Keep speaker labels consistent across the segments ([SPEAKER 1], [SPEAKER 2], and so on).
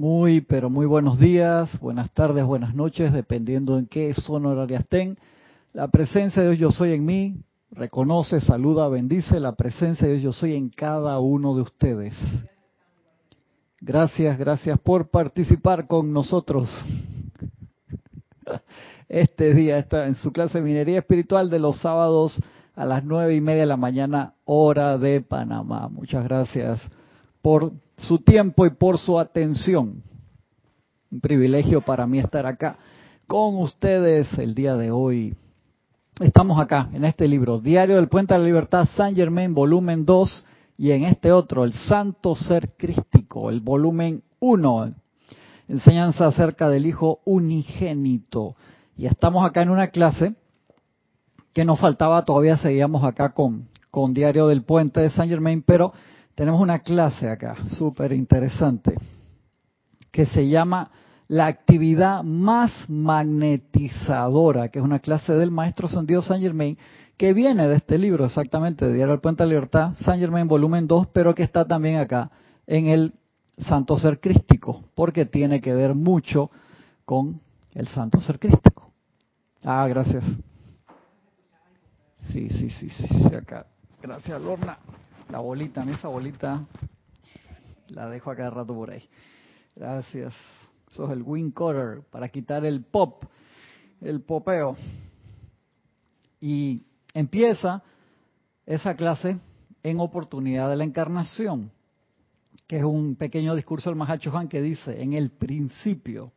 [SPEAKER 1] Muy, pero muy buenos días, buenas tardes, buenas noches, dependiendo en qué zona horaria estén. La presencia de Dios yo soy en mí, reconoce, saluda, bendice la presencia de Dios yo soy en cada uno de ustedes. Gracias, gracias por participar con nosotros. Este día está en su clase de minería espiritual de los sábados a las nueve y media de la mañana, hora de Panamá. Muchas gracias por su tiempo y por su atención. Un privilegio para mí estar acá con ustedes el día de hoy. Estamos acá en este libro, Diario del Puente de la Libertad, San Germain, volumen 2, y en este otro, El Santo Ser Crístico, el volumen 1, enseñanza acerca del Hijo Unigénito. Y estamos acá en una clase que nos faltaba, todavía seguíamos acá con, con Diario del Puente de San Germain, pero tenemos una clase acá, súper interesante, que se llama La actividad más magnetizadora, que es una clase del maestro Sandido San Germain, que viene de este libro exactamente, de Diario del Puente de la Libertad, San Germain volumen 2, pero que está también acá en el Santo Ser Crístico, porque tiene que ver mucho con el Santo Ser Crístico. Ah, gracias. Sí, sí, sí, sí, acá. Gracias, Lorna. La bolita, esa bolita la dejo acá de rato por ahí. Gracias. Eso es el wing cutter para quitar el pop, el popeo. Y empieza esa clase en oportunidad de la encarnación, que es un pequeño discurso del Mahacho Han que dice, en el principio,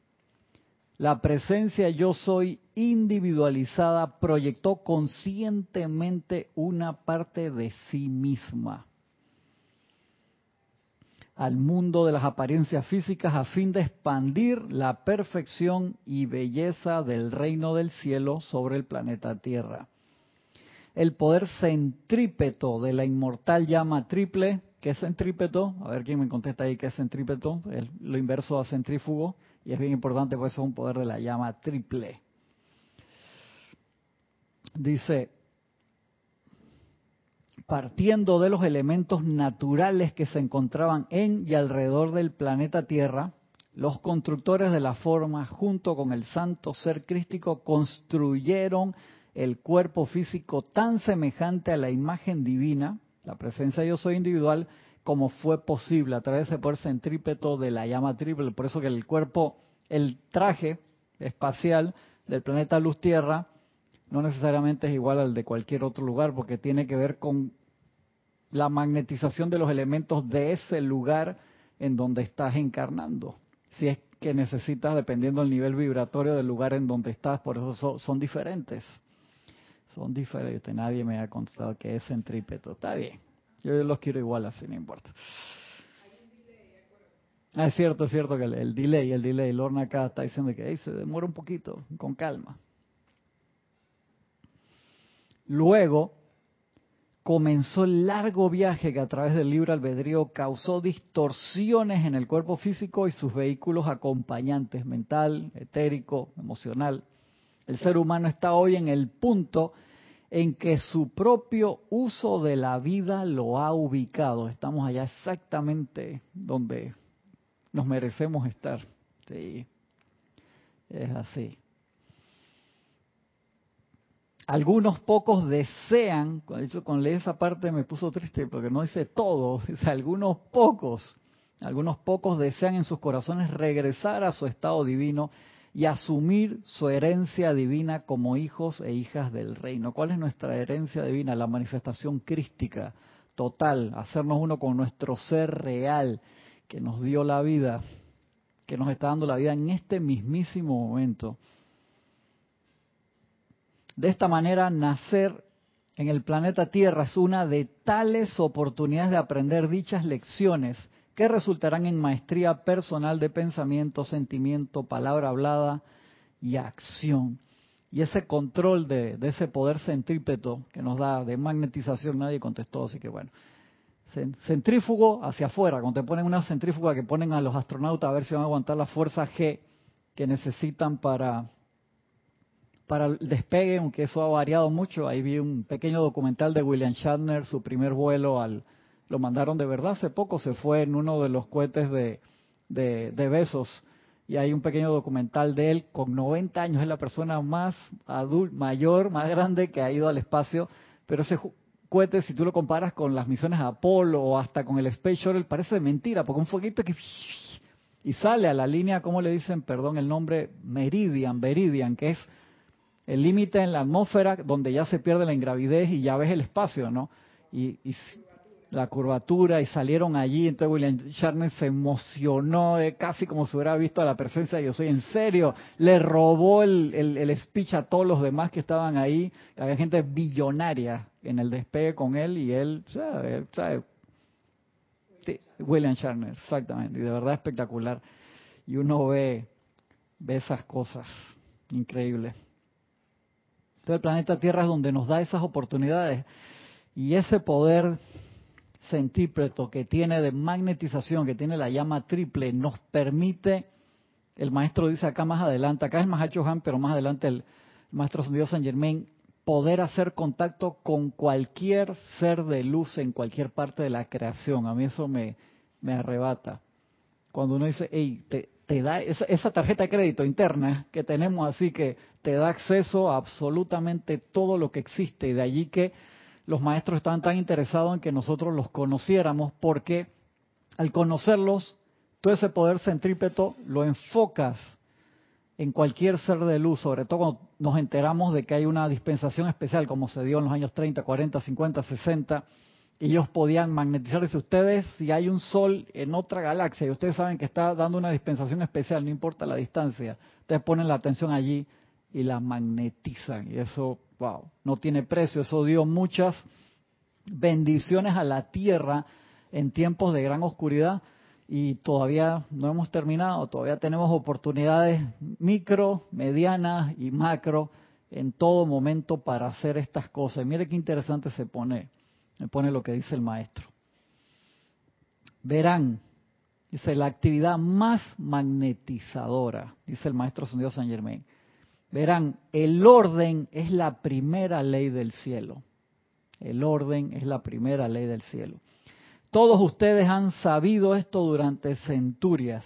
[SPEAKER 1] la presencia yo soy individualizada proyectó conscientemente una parte de sí misma al mundo de las apariencias físicas a fin de expandir la perfección y belleza del reino del cielo sobre el planeta Tierra. El poder centrípeto de la inmortal llama triple, ¿qué es centrípeto? A ver quién me contesta ahí qué es centrípeto, lo inverso a centrífugo y es bien importante, pues es un poder de la llama triple. Dice, partiendo de los elementos naturales que se encontraban en y alrededor del planeta Tierra, los constructores de la forma, junto con el santo ser crístico, construyeron el cuerpo físico tan semejante a la imagen divina, la presencia yo soy individual, como fue posible a través de ese centrípeto de la llama triple. Por eso que el cuerpo, el traje espacial del planeta Luz Tierra, no necesariamente es igual al de cualquier otro lugar, porque tiene que ver con la magnetización de los elementos de ese lugar en donde estás encarnando. Si es que necesitas, dependiendo del nivel vibratorio del lugar en donde estás, por eso son, son diferentes. Son diferentes. Nadie me ha contado que es centrípeto. Está bien. Yo los quiero igual así, no importa. Ah, es cierto, es cierto que el, delay, el delay, Lorna acá está diciendo que se demora un poquito, con calma. Luego comenzó el largo viaje que a través del libre albedrío causó distorsiones en el cuerpo físico y sus vehículos acompañantes, mental, etérico, emocional. El ser humano está hoy en el punto en que su propio uso de la vida lo ha ubicado. Estamos allá exactamente donde nos merecemos estar. Sí, es así. Algunos pocos desean, cuando leí esa parte me puso triste porque no dice todos, dice algunos pocos, algunos pocos desean en sus corazones regresar a su estado divino y asumir su herencia divina como hijos e hijas del reino. ¿Cuál es nuestra herencia divina? La manifestación crística total, hacernos uno con nuestro ser real que nos dio la vida, que nos está dando la vida en este mismísimo momento. De esta manera, nacer en el planeta Tierra es una de tales oportunidades de aprender dichas lecciones que resultarán en maestría personal de pensamiento, sentimiento, palabra hablada y acción. Y ese control de, ese poder centrípeto que nos da de magnetización, nadie contestó, así que bueno. Centrífugo hacia afuera, cuando te ponen una centrífuga que ponen a los astronautas a ver si van a aguantar la fuerza G que necesitan para, para el despegue, aunque eso ha variado mucho. Ahí vi un pequeño documental de William Shatner, su primer vuelo al, lo mandaron de verdad hace poco, se fue en uno de los cohetes de, de, besos y hay un pequeño documental de él con 90 años, es la persona más adulta, mayor, más grande que ha ido al espacio, pero ese cohete, si tú lo comparas con las misiones Apolo o hasta con el Space Shuttle, parece mentira, porque un fueguito que y sale a la línea, ¿cómo le dicen? Perdón, el nombre Meridian, Meridian, que es el límite en la atmósfera donde ya se pierde la ingravidez y ya ves el espacio, ¿no? Y la curvatura y salieron allí, entonces William Shatner se emocionó casi como si hubiera visto la presencia de yo soy en serio, le robó el, el, speech a todos los demás que estaban ahí, había gente billonaria en el despegue con él y él, ¿sabe? ¿sabe? William Shatner, exactamente, y de verdad espectacular. Y uno ve, ve esas cosas increíbles. Entonces el planeta Tierra es donde nos da esas oportunidades y ese poder centípreto que tiene de magnetización, que tiene la llama triple, nos permite, el maestro dice acá más adelante, acá es Mahacho Han, pero más adelante el maestro Dios San Germain, poder hacer contacto con cualquier ser de luz en cualquier parte de la creación. A mí eso me, me arrebata. Cuando uno dice, hey, te, te da esa, esa, tarjeta de crédito interna que tenemos así que te da acceso a absolutamente todo lo que existe y de allí que los maestros estaban tan interesados en que nosotros los conociéramos porque al conocerlos, todo ese poder centrípeto lo enfocas en cualquier ser de luz, sobre todo cuando nos enteramos de que hay una dispensación especial como se dio en los años 30, 40, 50, 60, y ellos podían magnetizarse ustedes si hay un sol en otra galaxia y ustedes saben que está dando una dispensación especial, no importa la distancia, ustedes ponen la atención allí y la magnetizan y eso wow, no tiene precio. Eso dio muchas bendiciones a la tierra en tiempos de gran oscuridad y todavía no hemos terminado, todavía tenemos oportunidades micro, medianas y macro en todo momento para hacer estas cosas. mire qué interesante se pone, me pone lo que dice el maestro. Verán, dice la actividad más magnetizadora, dice el maestro Dios San Germain, Verán, el orden es la primera ley del cielo. El orden es la primera ley del cielo. Todos ustedes han sabido esto durante centurias.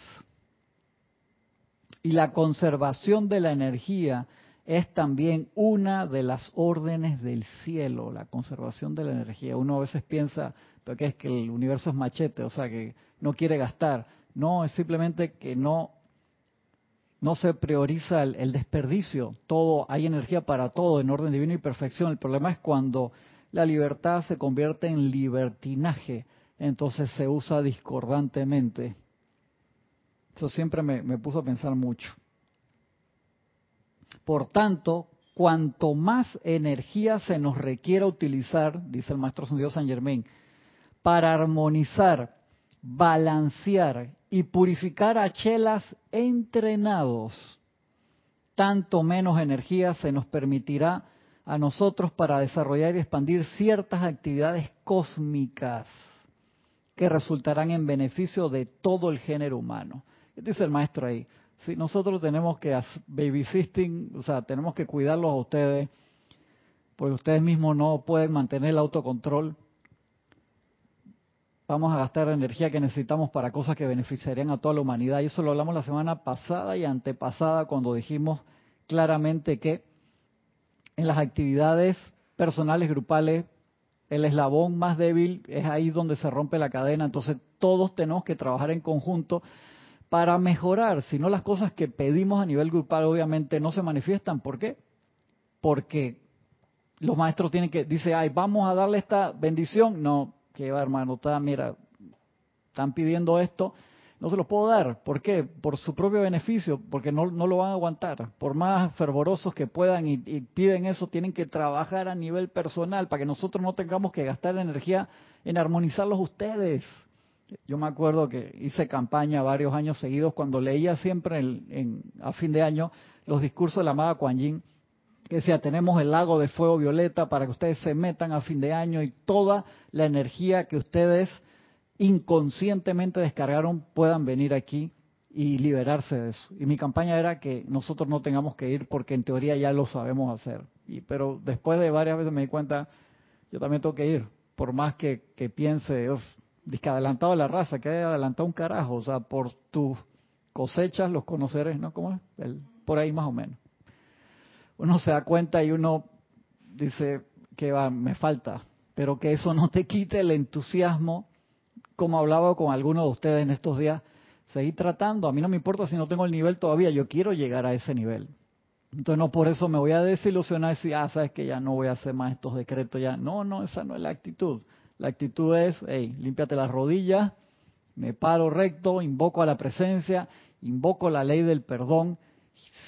[SPEAKER 1] Y la conservación de la energía es también una de las órdenes del cielo, la conservación de la energía. Uno a veces piensa, que es que el universo es machete, o sea, que no quiere gastar. No, es simplemente que no no se prioriza el, desperdicio, todo, hay energía para todo en orden divino y perfección. El problema es cuando la libertad se convierte en libertinaje, entonces se usa discordantemente. Eso siempre me, puso a pensar mucho. Por tanto, cuanto más energía se nos requiera utilizar, dice el maestro Dios San Germain, para armonizar, balancear y purificar a chelas entrenados, tanto menos energía se nos permitirá a nosotros para desarrollar y expandir ciertas actividades cósmicas que resultarán en beneficio de todo el género humano. ¿Qué dice el maestro ahí? Si nosotros tenemos que babysitting, o sea, tenemos que cuidarlos a ustedes, porque ustedes mismos no pueden mantener el autocontrol, vamos a gastar energía que necesitamos para cosas que beneficiarían a toda la humanidad. Y eso lo hablamos la semana pasada y antepasada cuando dijimos claramente que en las actividades personales, grupales, el eslabón más débil es ahí donde se rompe la cadena. Entonces todos tenemos que trabajar en conjunto para mejorar. Si no, las cosas que pedimos a nivel grupal obviamente no se manifiestan. ¿Por qué? Porque los maestros tienen que, dice, ay, vamos a darle esta bendición. No, que va hermano, está, mira, están pidiendo esto, no se los puedo dar. ¿Por qué? Por su propio beneficio, porque no, no lo van a aguantar. Por más fervorosos que puedan y, piden eso, tienen que trabajar a nivel personal para que nosotros no tengamos que gastar energía en armonizarlos ustedes. Yo me acuerdo que hice campaña varios años seguidos cuando leía siempre en, a fin de año los discursos de la amada Kuan Yin que decía, tenemos el lago de fuego violeta para que ustedes se metan a fin de año y toda la energía que ustedes inconscientemente descargaron puedan venir aquí y liberarse de eso. Y mi campaña era que nosotros no tengamos que ir porque en teoría ya lo sabemos hacer. Y, pero después de varias veces me di cuenta, yo también tengo que ir, por más que, que piense, Disque adelantado la raza, que adelantado un carajo. O sea, por tus cosechas los conoceres, ¿no? ¿Cómo es? El, por ahí más o menos. Uno se da cuenta y uno dice que va, me falta, pero que eso no te quite el entusiasmo, como hablaba con algunos de ustedes en estos días, seguir tratando, a mí no me importa si no tengo el nivel todavía, yo quiero llegar a ese nivel. Entonces no por eso me voy a desilusionar y decir, ah, sabes que ya no voy a hacer más estos decretos ya. No, no, esa no es la actitud. La actitud es, hey, límpiate las rodillas, me paro recto, invoco a la presencia, invoco la ley del perdón,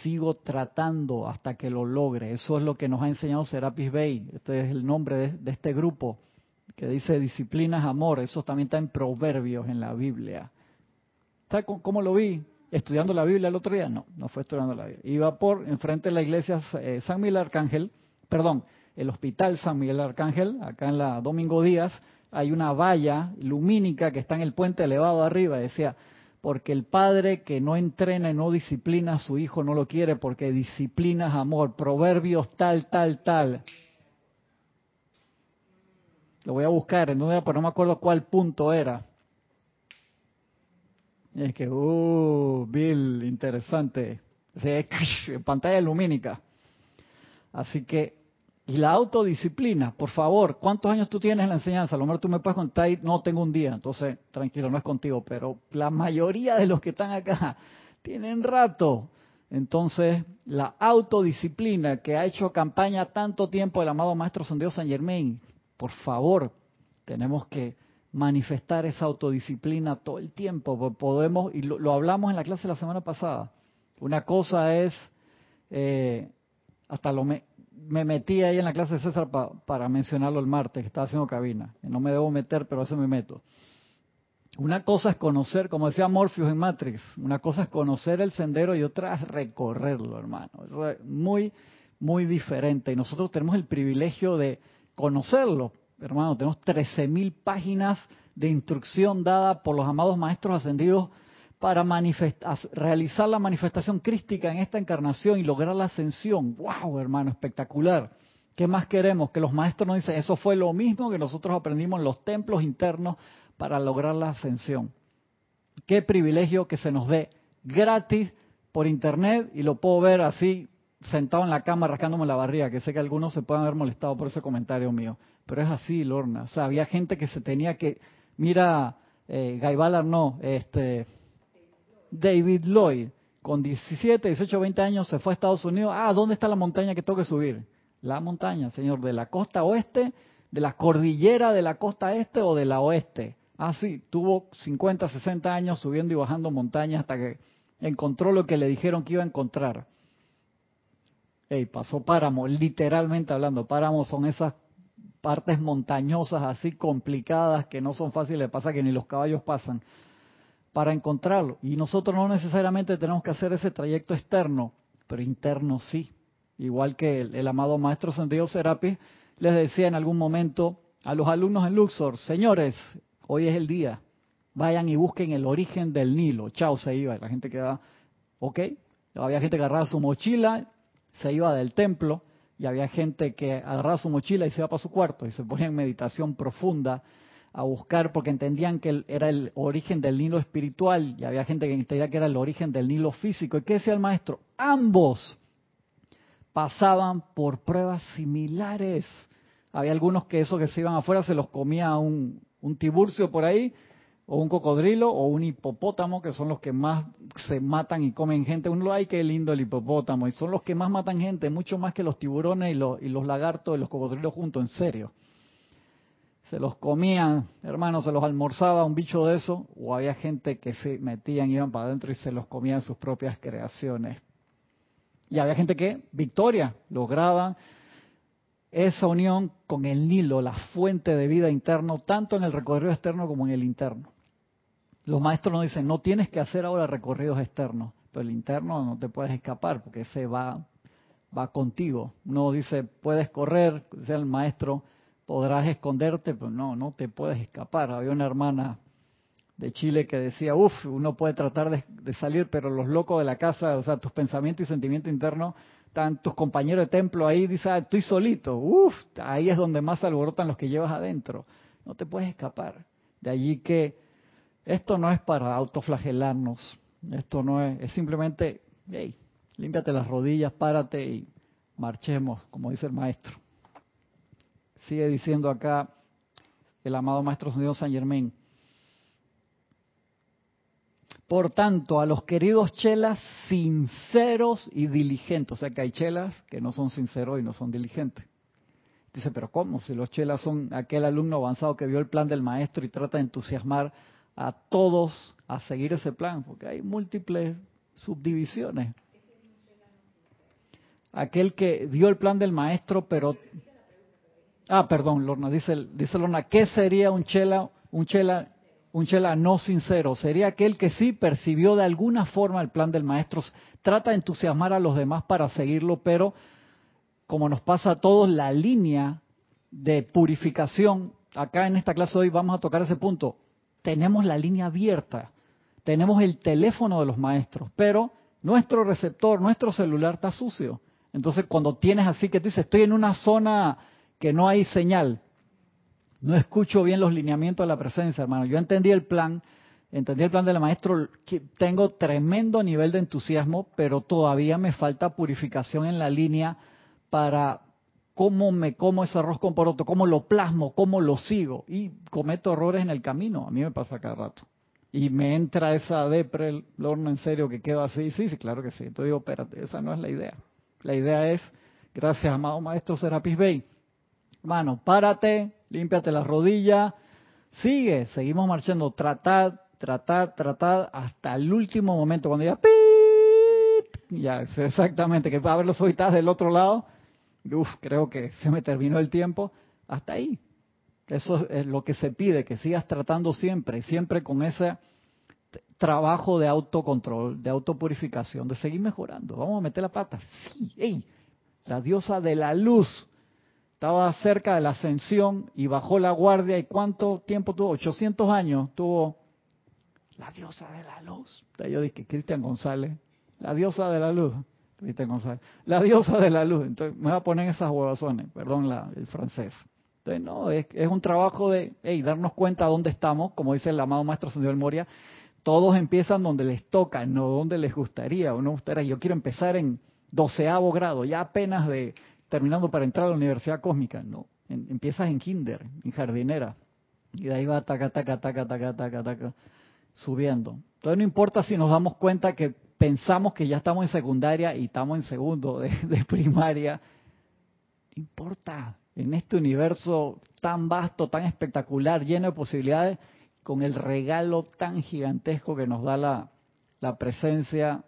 [SPEAKER 1] sigo tratando hasta que lo logre. Eso es lo que nos ha enseñado Serapis Bey. Este es el nombre de, este grupo que dice disciplinas amor. Eso también está en proverbios en la Biblia. ¿Sabes cómo lo vi? ¿Estudiando la Biblia el otro día? No, no fue estudiando la Biblia. Iba por enfrente de la iglesia eh, San Miguel Arcángel, perdón, el hospital San Miguel Arcángel, acá en la Domingo Díaz, hay una valla lumínica que está en el puente elevado arriba. Decía, porque el padre que no entrena y no disciplina a su hijo no lo quiere porque disciplina es amor. Proverbios tal, tal, tal. Lo voy a buscar, en pero no me acuerdo cuál punto era. Es que, uh, Bill, interesante. pantalla lumínica. Así que y la autodisciplina, por favor, ¿cuántos años tú tienes en la enseñanza? A lo mejor tú me puedes contar, no tengo un día, entonces tranquilo, no es contigo, pero la mayoría de los que están acá tienen rato. Entonces, la autodisciplina que ha hecho campaña tanto tiempo el amado Maestro Dios San Germain, por favor, tenemos que manifestar esa autodisciplina todo el tiempo. Podemos, y lo, hablamos en la clase la semana pasada. Una cosa es, eh, hasta lo, me metí ahí en la clase de César para mencionarlo el martes, que estaba haciendo cabina. No me debo meter, pero a me meto. Una cosa es conocer, como decía Morpheus en Matrix, una cosa es conocer el sendero y otra es recorrerlo, hermano. es muy, muy diferente. Y nosotros tenemos el privilegio de conocerlo, hermano. Tenemos 13.000 páginas de instrucción dada por los amados maestros ascendidos para realizar la manifestación crística en esta encarnación y lograr la ascensión. ¡Wow, hermano! Espectacular. ¿Qué más queremos? Que los maestros nos dicen, eso fue lo mismo que nosotros aprendimos en los templos internos para lograr la ascensión. Qué privilegio que se nos dé gratis por internet y lo puedo ver así sentado en la cama rascándome la barriga, que sé que algunos se pueden haber molestado por ese comentario mío, pero es así, Lorna. O sea, había gente que se tenía que, mira, eh, no, este, David Lloyd, con 17, 18, 20 años, se fue a Estados Unidos. Ah, ¿dónde está la montaña que tengo que subir? La montaña, señor, de la costa oeste, de la cordillera de la costa este o de la oeste. Ah, sí, tuvo 50, 60 años subiendo y bajando montañas hasta que encontró lo que le dijeron que iba a encontrar. Ey, pasó páramo, literalmente hablando. Páramos son esas partes montañosas así complicadas que no son fáciles de pasar, que ni los caballos pasan para encontrarlo. Y nosotros no necesariamente tenemos que hacer ese trayecto externo, pero interno sí. Igual que el, amado maestro Santiago Serapis les decía en algún momento a los alumnos en Luxor, señores, hoy es el día, vayan y busquen el origen del Nilo. Chao, se iba. La gente quedaba, ok. Había gente que agarraba su mochila, se iba del templo, y había gente que agarraba su mochila y se iba para su cuarto y se ponía en meditación profunda a buscar porque entendían que era el origen del Nilo espiritual y había gente que entendía que era el origen del Nilo físico. ¿Y qué decía el maestro? Ambos pasaban por pruebas similares. Había algunos que esos que se iban afuera se los comía un, un tiburcio por ahí, o un cocodrilo, o un hipopótamo, que son los que más se matan y comen gente. Uno, ay, qué lindo el hipopótamo, y son los que más matan gente, mucho más que los tiburones y los, y los lagartos y los cocodrilos juntos, en serio se los comían, hermanos, se los almorzaba un bicho de eso, o había gente que se metían, iban para adentro y se los comían sus propias creaciones. Y había gente que, victoria, lograban esa unión con el Nilo, la fuente de vida interno, tanto en el recorrido externo como en el interno. Los maestros nos dicen, no tienes que hacer ahora recorridos externos, pero el interno no te puedes escapar porque ese va, va contigo. Uno dice, puedes correr, dice el maestro, podrás esconderte, pero no, no te puedes escapar. Había una hermana de Chile que decía, uff, uno puede tratar de, salir, pero los locos de la casa, o sea, tus pensamientos y sentimientos internos, están tus compañeros de templo ahí, dice, ah, estoy solito, uff, ahí es donde más alborotan los que llevas adentro. No te puedes escapar. De allí que esto no es para autoflagelarnos, esto no es, es simplemente, hey, límpiate las rodillas, párate y marchemos, como dice el maestro. Sigue diciendo acá el amado maestro señor San Germain. Por tanto, a los queridos chelas sinceros y diligentes, o sea que hay chelas que no son sinceros y no son diligentes. Dice, pero ¿cómo? Si los chelas son aquel alumno avanzado que vio el plan del maestro y trata de entusiasmar a todos a seguir ese plan, porque hay múltiples subdivisiones. Aquel que vio el plan del maestro, pero... Ah, perdón, Lorna, dice, dice Lorna, ¿qué sería un chela, un chela un chela no sincero sería aquel que sí percibió de alguna forma el plan del maestro, trata de entusiasmar a los demás para seguirlo, pero como nos pasa a todos, la línea de purificación, acá en esta clase de hoy vamos a tocar ese punto, tenemos la línea abierta, tenemos el teléfono de los maestros, pero nuestro receptor, nuestro celular está sucio. Entonces cuando tienes así que tú dices, estoy en una zona que no hay señal, no escucho bien los lineamientos de la presencia, hermano. Yo entendí el plan, entendí el plan del maestro, tengo tremendo nivel de entusiasmo, pero todavía me falta purificación en la línea para cómo me como ese arroz con poroto, cómo lo plasmo, cómo lo sigo. Y cometo errores en el camino, a mí me pasa cada rato. Y me entra esa depre, horno en serio que quedo así. Sí, sí, claro que sí. Entonces digo, espérate, esa no es la idea. La idea es, gracias, amado maestro Serapis Bey, Mano, párate, límpiate la rodilla, sigue, seguimos marchando, tratad, tratad, tratad hasta el último momento, cuando ya ¡pip! ya exactamente, que va a ver los ojitas del otro lado, uf, creo que se me terminó el tiempo, hasta ahí. Eso es lo que se pide, que sigas tratando siempre, siempre con ese trabajo de autocontrol, de autopurificación, de seguir mejorando. Vamos a meter la pata. Sí, ey, la diosa de la luz estaba cerca de la ascensión y bajó la guardia. ¿Y cuánto tiempo tuvo? 800 años tuvo la diosa de la luz. yo dije, Cristian González, la diosa de la luz. Cristian González, la diosa de la luz. Entonces me va a poner esas huevazones, perdón la, el francés. Entonces, no, es, un trabajo de hey, darnos cuenta dónde estamos, como dice el amado maestro señor Moria. Todos empiezan donde les toca, no donde les gustaría. Uno gustaría, yo quiero empezar en doceavo grado, ya apenas de terminando para entrar a la universidad cósmica, no. empiezas en kinder, en jardinera, y de ahí va taca, taca, taca, taca, taca, taca, subiendo. Entonces no importa si nos damos cuenta que pensamos que ya estamos en secundaria y estamos en segundo de, de primaria, importa. En este universo tan vasto, tan espectacular, lleno de posibilidades, con el regalo tan gigantesco que nos da la, la presencia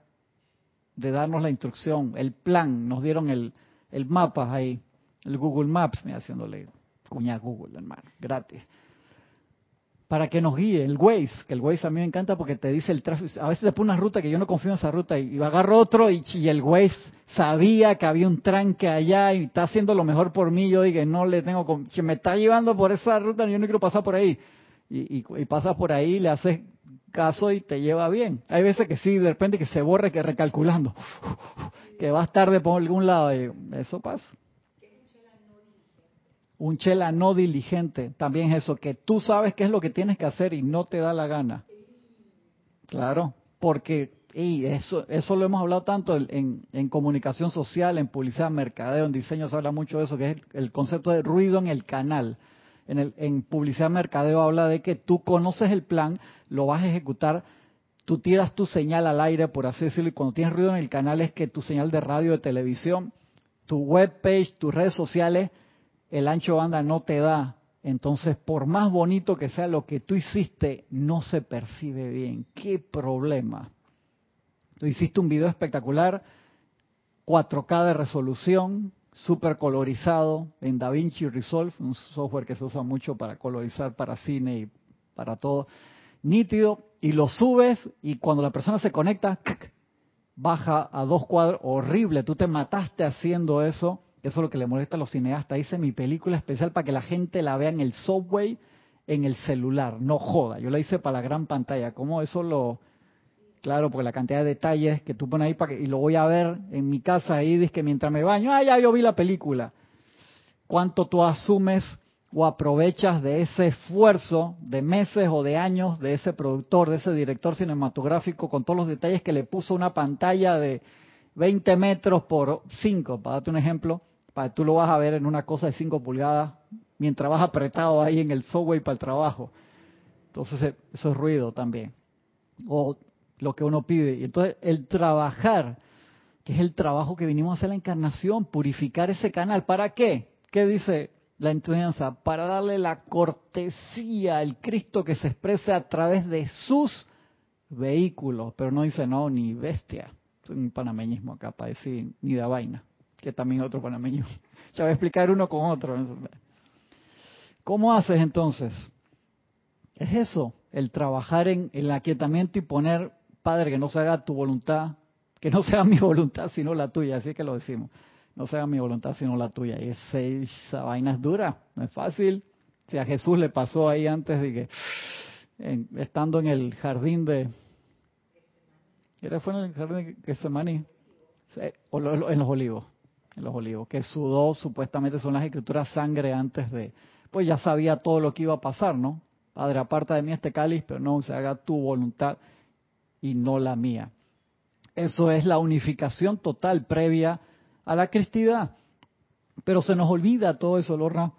[SPEAKER 1] de darnos la instrucción, el plan, nos dieron el, el mapa ahí, el Google Maps, me haciéndole cuña Google, hermano, gratis. Para que nos guíe, el Waze, que el Waze a mí me encanta porque te dice el tráfico. A veces te pone una ruta que yo no confío en esa ruta y, agarro otro y, el Waze sabía que había un tranque allá y está haciendo lo mejor por mí. Yo dije, no le tengo, que me está llevando por esa ruta, yo no quiero pasar por ahí. Y, y, pasas por ahí, le haces caso y te lleva bien. Hay veces que sí, de repente que se borre, que recalculando que vas tarde por algún lado. Y eso pasa. Un chela no diligente, también es eso, que tú sabes qué es lo que tienes que hacer y no te da la gana. Claro, porque y eso, eso lo hemos hablado tanto en, en, comunicación social, en publicidad, mercadeo, en diseño se habla mucho de eso, que es el, concepto de ruido en el canal. En, el, en publicidad, mercadeo habla de que tú conoces el plan, lo vas a ejecutar, tú tiras tu señal al aire, por así decirlo, y cuando tienes ruido en el canal es que tu señal de radio, de televisión, tu web page, tus redes sociales, el ancho banda no te da. Entonces, por más bonito que sea lo que tú hiciste, no se percibe bien. ¿Qué problema? Tú hiciste un video espectacular, 4K de resolución, súper colorizado en DaVinci Resolve, un software que se usa mucho para colorizar para cine y para todo. Nítido, y lo subes y cuando la persona se conecta, baja a dos cuadros, horrible, tú te mataste haciendo eso, eso es lo que le molesta a los cineastas, hice mi película especial para que la gente la vea en el subway, en el celular, no joda, yo la hice para la gran pantalla, ¿cómo eso lo...? Claro, porque la cantidad de detalles que tú pones ahí para que, y lo voy a ver en mi casa ahí, dice que mientras me baño, ah, ya yo vi la película. ¿Cuánto tú asumes o aprovechas de ese esfuerzo de meses o de años de ese productor, de ese director cinematográfico con todos los detalles que le puso una pantalla de 20 metros por 5, para darte un ejemplo, para que tú lo vas a ver en una cosa de 5 pulgadas mientras vas apretado ahí en el subway para el trabajo. Entonces eso es ruido también. O lo que uno pide. Y entonces el trabajar, que es el trabajo que vinimos a hacer la encarnación, purificar ese canal. ¿Para qué? ¿Qué dice la enseñanza? Para darle la cortesía al Cristo que se exprese a través de sus vehículos. Pero no dice no, ni bestia. Es un panameñismo acá para decir ni da vaina, que también es otro panameño. Ya voy a explicar uno con otro. ¿Cómo haces entonces? Es eso, el trabajar en el aquietamiento y poner, Padre, que no se haga tu voluntad, que no sea mi voluntad sino la tuya, así que lo decimos. No sea mi voluntad sino la tuya. Y esa, vaina es dura, no es fácil. Si a Jesús le pasó ahí antes de que, estando en el jardín de... ¿Era fue en el jardín de Getsemaní? En los olivos, en los olivos, que sudó, supuestamente son las escrituras, sangre antes de... Pues ya sabía todo lo que iba a pasar, ¿no? Padre, aparta de mí este cáliz, pero no se haga tu voluntad y no la mía. Eso es la unificación total previa a la cristidad. Pero se nos olvida todo eso, Lorna.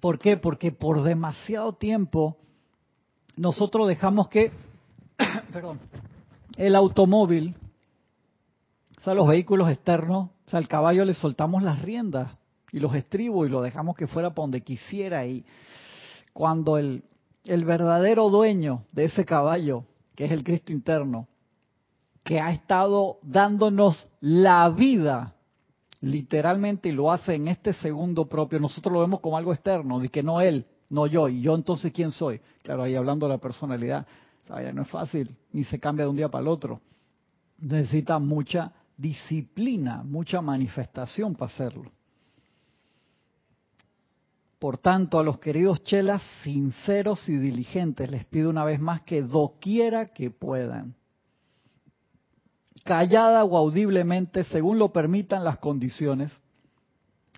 [SPEAKER 1] ¿Por qué? Porque por demasiado tiempo nosotros dejamos que perdón, el automóvil, o sea, los vehículos externos, o sea, al caballo le soltamos las riendas y los estribos y lo dejamos que fuera para donde quisiera y cuando el, el verdadero dueño de ese caballo, que es el Cristo interno, que ha estado dándonos la vida, literalmente, y lo hace en este segundo propio, nosotros lo vemos como algo externo, de que no él, no yo, y yo entonces quién soy. Claro, ahí hablando de la personalidad, no es fácil, ni se cambia de un día para el otro. Necesita mucha disciplina, mucha manifestación para hacerlo. Por tanto, a los queridos chelas sinceros y diligentes les pido una vez más que doquiera que puedan, callada o audiblemente, según lo permitan las condiciones,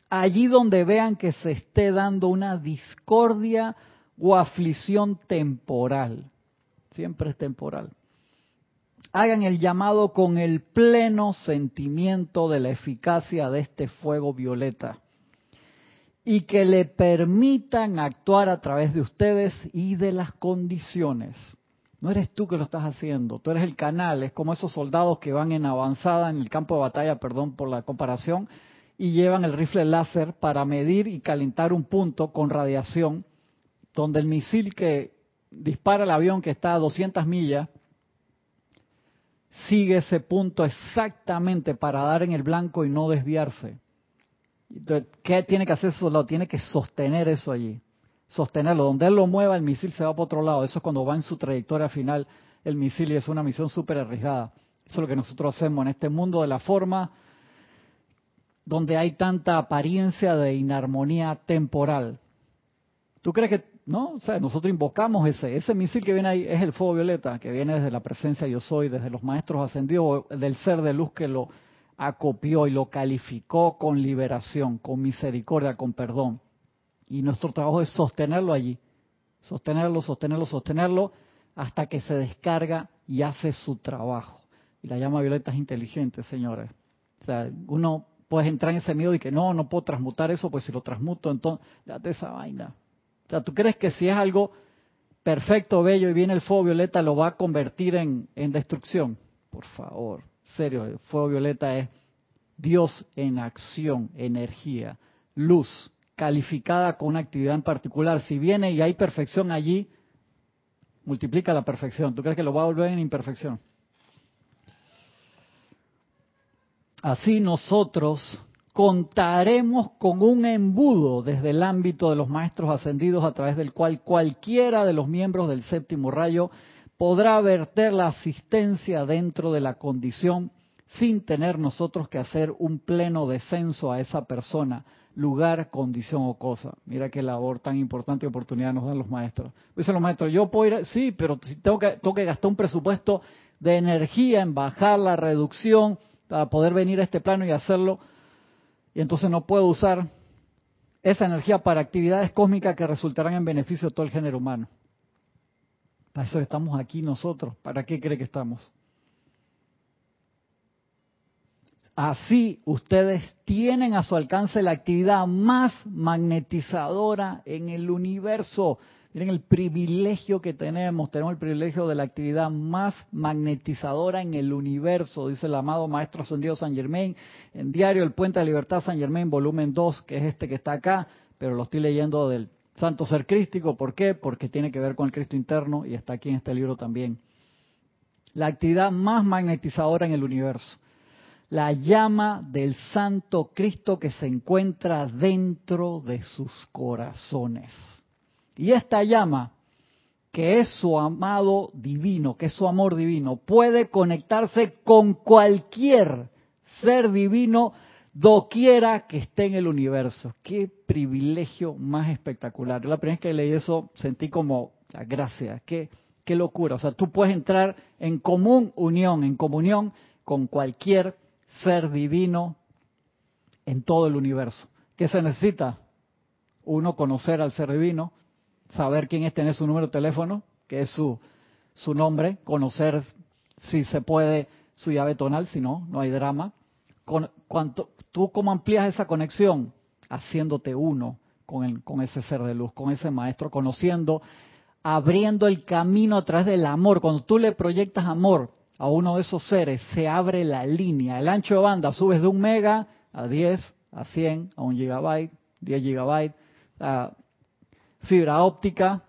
[SPEAKER 1] allí donde vean que se esté dando una discordia o aflicción temporal, siempre es temporal, hagan el llamado con el pleno sentimiento de la eficacia de este fuego violeta y que le permitan actuar a través de ustedes y de las condiciones. No eres tú que lo estás haciendo, tú eres el canal, es como esos soldados que van en avanzada en el campo de batalla, perdón por la comparación, y llevan el rifle láser para medir y calentar un punto con radiación, donde el misil que dispara el avión que está a 200 millas sigue ese punto exactamente para dar en el blanco y no desviarse. ¿Qué tiene que hacer el soldado? Tiene que sostener eso allí. Sostenerlo. Donde él lo mueva, el misil se va para otro lado. Eso es cuando va en su trayectoria final el misil y es una misión súper arriesgada. Eso es lo que nosotros hacemos en este mundo de la forma donde hay tanta apariencia de inarmonía temporal. ¿Tú crees que, no? O sea, nosotros invocamos ese, ese misil que viene ahí, es el fuego violeta, que viene desde la presencia yo soy, desde los maestros ascendidos, del ser de luz que lo acopió y lo calificó con liberación, con misericordia, con perdón. Y nuestro trabajo es sostenerlo allí, sostenerlo, sostenerlo, sostenerlo, hasta que se descarga y hace su trabajo. Y la llama violeta es inteligente, señores. O sea, uno puede entrar en ese miedo y que no, no puedo transmutar eso, pues si lo transmuto, entonces, date esa vaina. O sea, ¿tú crees que si es algo perfecto, bello y viene el fuego violeta, lo va a convertir en, en destrucción? Por favor serio, el fuego violeta es Dios en acción, energía, luz, calificada con una actividad en particular. Si viene y hay perfección allí, multiplica la perfección. ¿Tú crees que lo va a volver en imperfección? Así nosotros contaremos con un embudo desde el ámbito de los maestros ascendidos a través del cual cualquiera de los miembros del séptimo rayo podrá verter la asistencia dentro de la condición sin tener nosotros que hacer un pleno descenso a esa persona, lugar, condición o cosa. Mira qué labor tan importante y oportunidad nos dan los maestros. Dicen los maestros, yo puedo ir, sí, pero tengo que, tengo que gastar un presupuesto de energía en bajar la reducción para poder venir a este plano y hacerlo, y entonces no puedo usar esa energía para actividades cósmicas que resultarán en beneficio de todo el género humano. Para eso estamos aquí nosotros. ¿Para qué cree que estamos? Así ustedes tienen a su alcance la actividad más magnetizadora en el universo. Miren el privilegio que tenemos, tenemos el privilegio de la actividad más magnetizadora en el universo, dice el amado Maestro Ascendido San Germain, en Diario El Puente de Libertad San Germain, volumen 2, que es este que está acá, pero lo estoy leyendo del Santo Ser Crístico. ¿Por qué? Porque tiene que ver con el Cristo interno y está aquí en este libro también. La actividad más magnetizadora en el universo la llama del Santo Cristo que se encuentra dentro de sus corazones. Y esta llama, que es su amado divino, que es su amor divino, puede conectarse con cualquier ser divino doquiera que esté en el universo. Qué privilegio más espectacular. La primera vez que leí eso sentí como, gracias, qué, qué locura. O sea, tú puedes entrar en común unión, en comunión con cualquier ser divino en todo el universo. ¿Qué se necesita? Uno, conocer al ser divino, saber quién es, tener su número de teléfono, que es su, su nombre, conocer si se puede su llave tonal, si no, no hay drama. Con, cuanto, ¿Tú cómo amplías esa conexión? Haciéndote uno con, ese ser de luz, con ese maestro, conociendo, abriendo el camino a través del amor. Cuando tú le proyectas amor, a uno de esos seres, se abre la línea. El ancho de banda subes de un mega a 10, a 100, a un gigabyte, 10 gigabytes, a fibra óptica.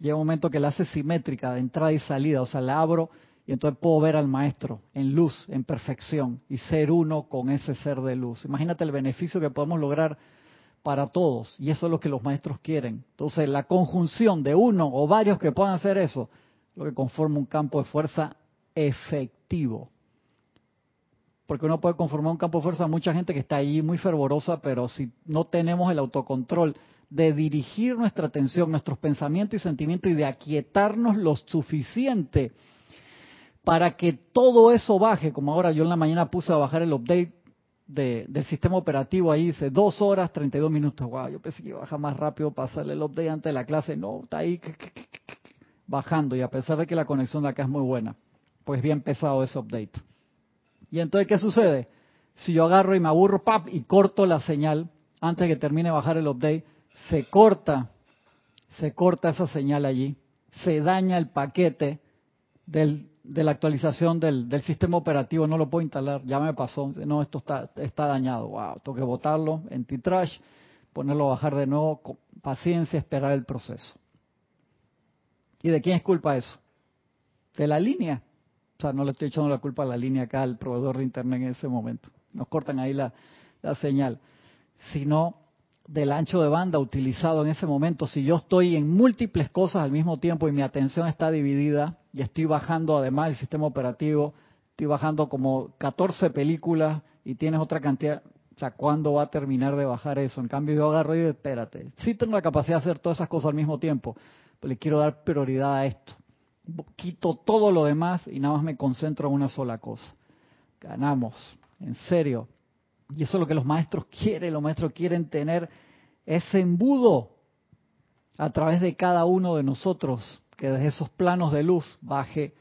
[SPEAKER 1] Llega un momento que la hace simétrica de entrada y salida, o sea, la abro y entonces puedo ver al maestro en luz, en perfección, y ser uno con ese ser de luz. Imagínate el beneficio que podemos lograr para todos, y eso es lo que los maestros quieren. Entonces, la conjunción de uno o varios que puedan hacer eso, lo que conforma un campo de fuerza efectivo. Porque uno puede conformar un campo de fuerza a mucha gente que está allí muy fervorosa, pero si no tenemos el autocontrol de dirigir nuestra atención, nuestros pensamientos y sentimientos y de aquietarnos lo suficiente para que todo eso baje, como ahora yo en la mañana puse a bajar el update del sistema operativo ahí, dice dos horas 32 minutos. Wow, yo pensé que iba a bajar más rápido para hacerle el update antes de la clase. No, está ahí bajando y a pesar de que la conexión de acá es muy buena, pues bien pesado ese update. Y entonces, ¿qué sucede? Si yo agarro y me aburro, pap, y corto la señal antes de que termine de bajar el update, se corta, se corta esa señal allí, se daña el paquete del, de la actualización del, sistema operativo, no lo puedo instalar, ya me pasó, no, esto está, está dañado, wow, tengo que botarlo, en T-Trash, ponerlo a bajar de nuevo, con paciencia, esperar el proceso. ¿Y de quién es culpa eso? De la línea. O sea, no le estoy echando la culpa a la línea acá al proveedor de Internet en ese momento. Nos cortan ahí la señal. Sino del ancho de banda utilizado en ese momento. Si yo estoy en múltiples cosas al mismo tiempo y mi atención está dividida y estoy bajando además el sistema operativo, estoy bajando como 14 películas y tienes otra cantidad, o sea, ¿cuándo va a terminar de bajar eso? En cambio yo agarro y digo, espérate, sí tengo la capacidad de hacer todas esas cosas al mismo tiempo, le quiero dar prioridad a esto. Quito todo lo demás y nada más me concentro en una sola cosa. Ganamos, en serio. Y eso es lo que los maestros quieren. Los maestros quieren tener ese embudo a través de cada uno de nosotros, que desde esos planos de luz baje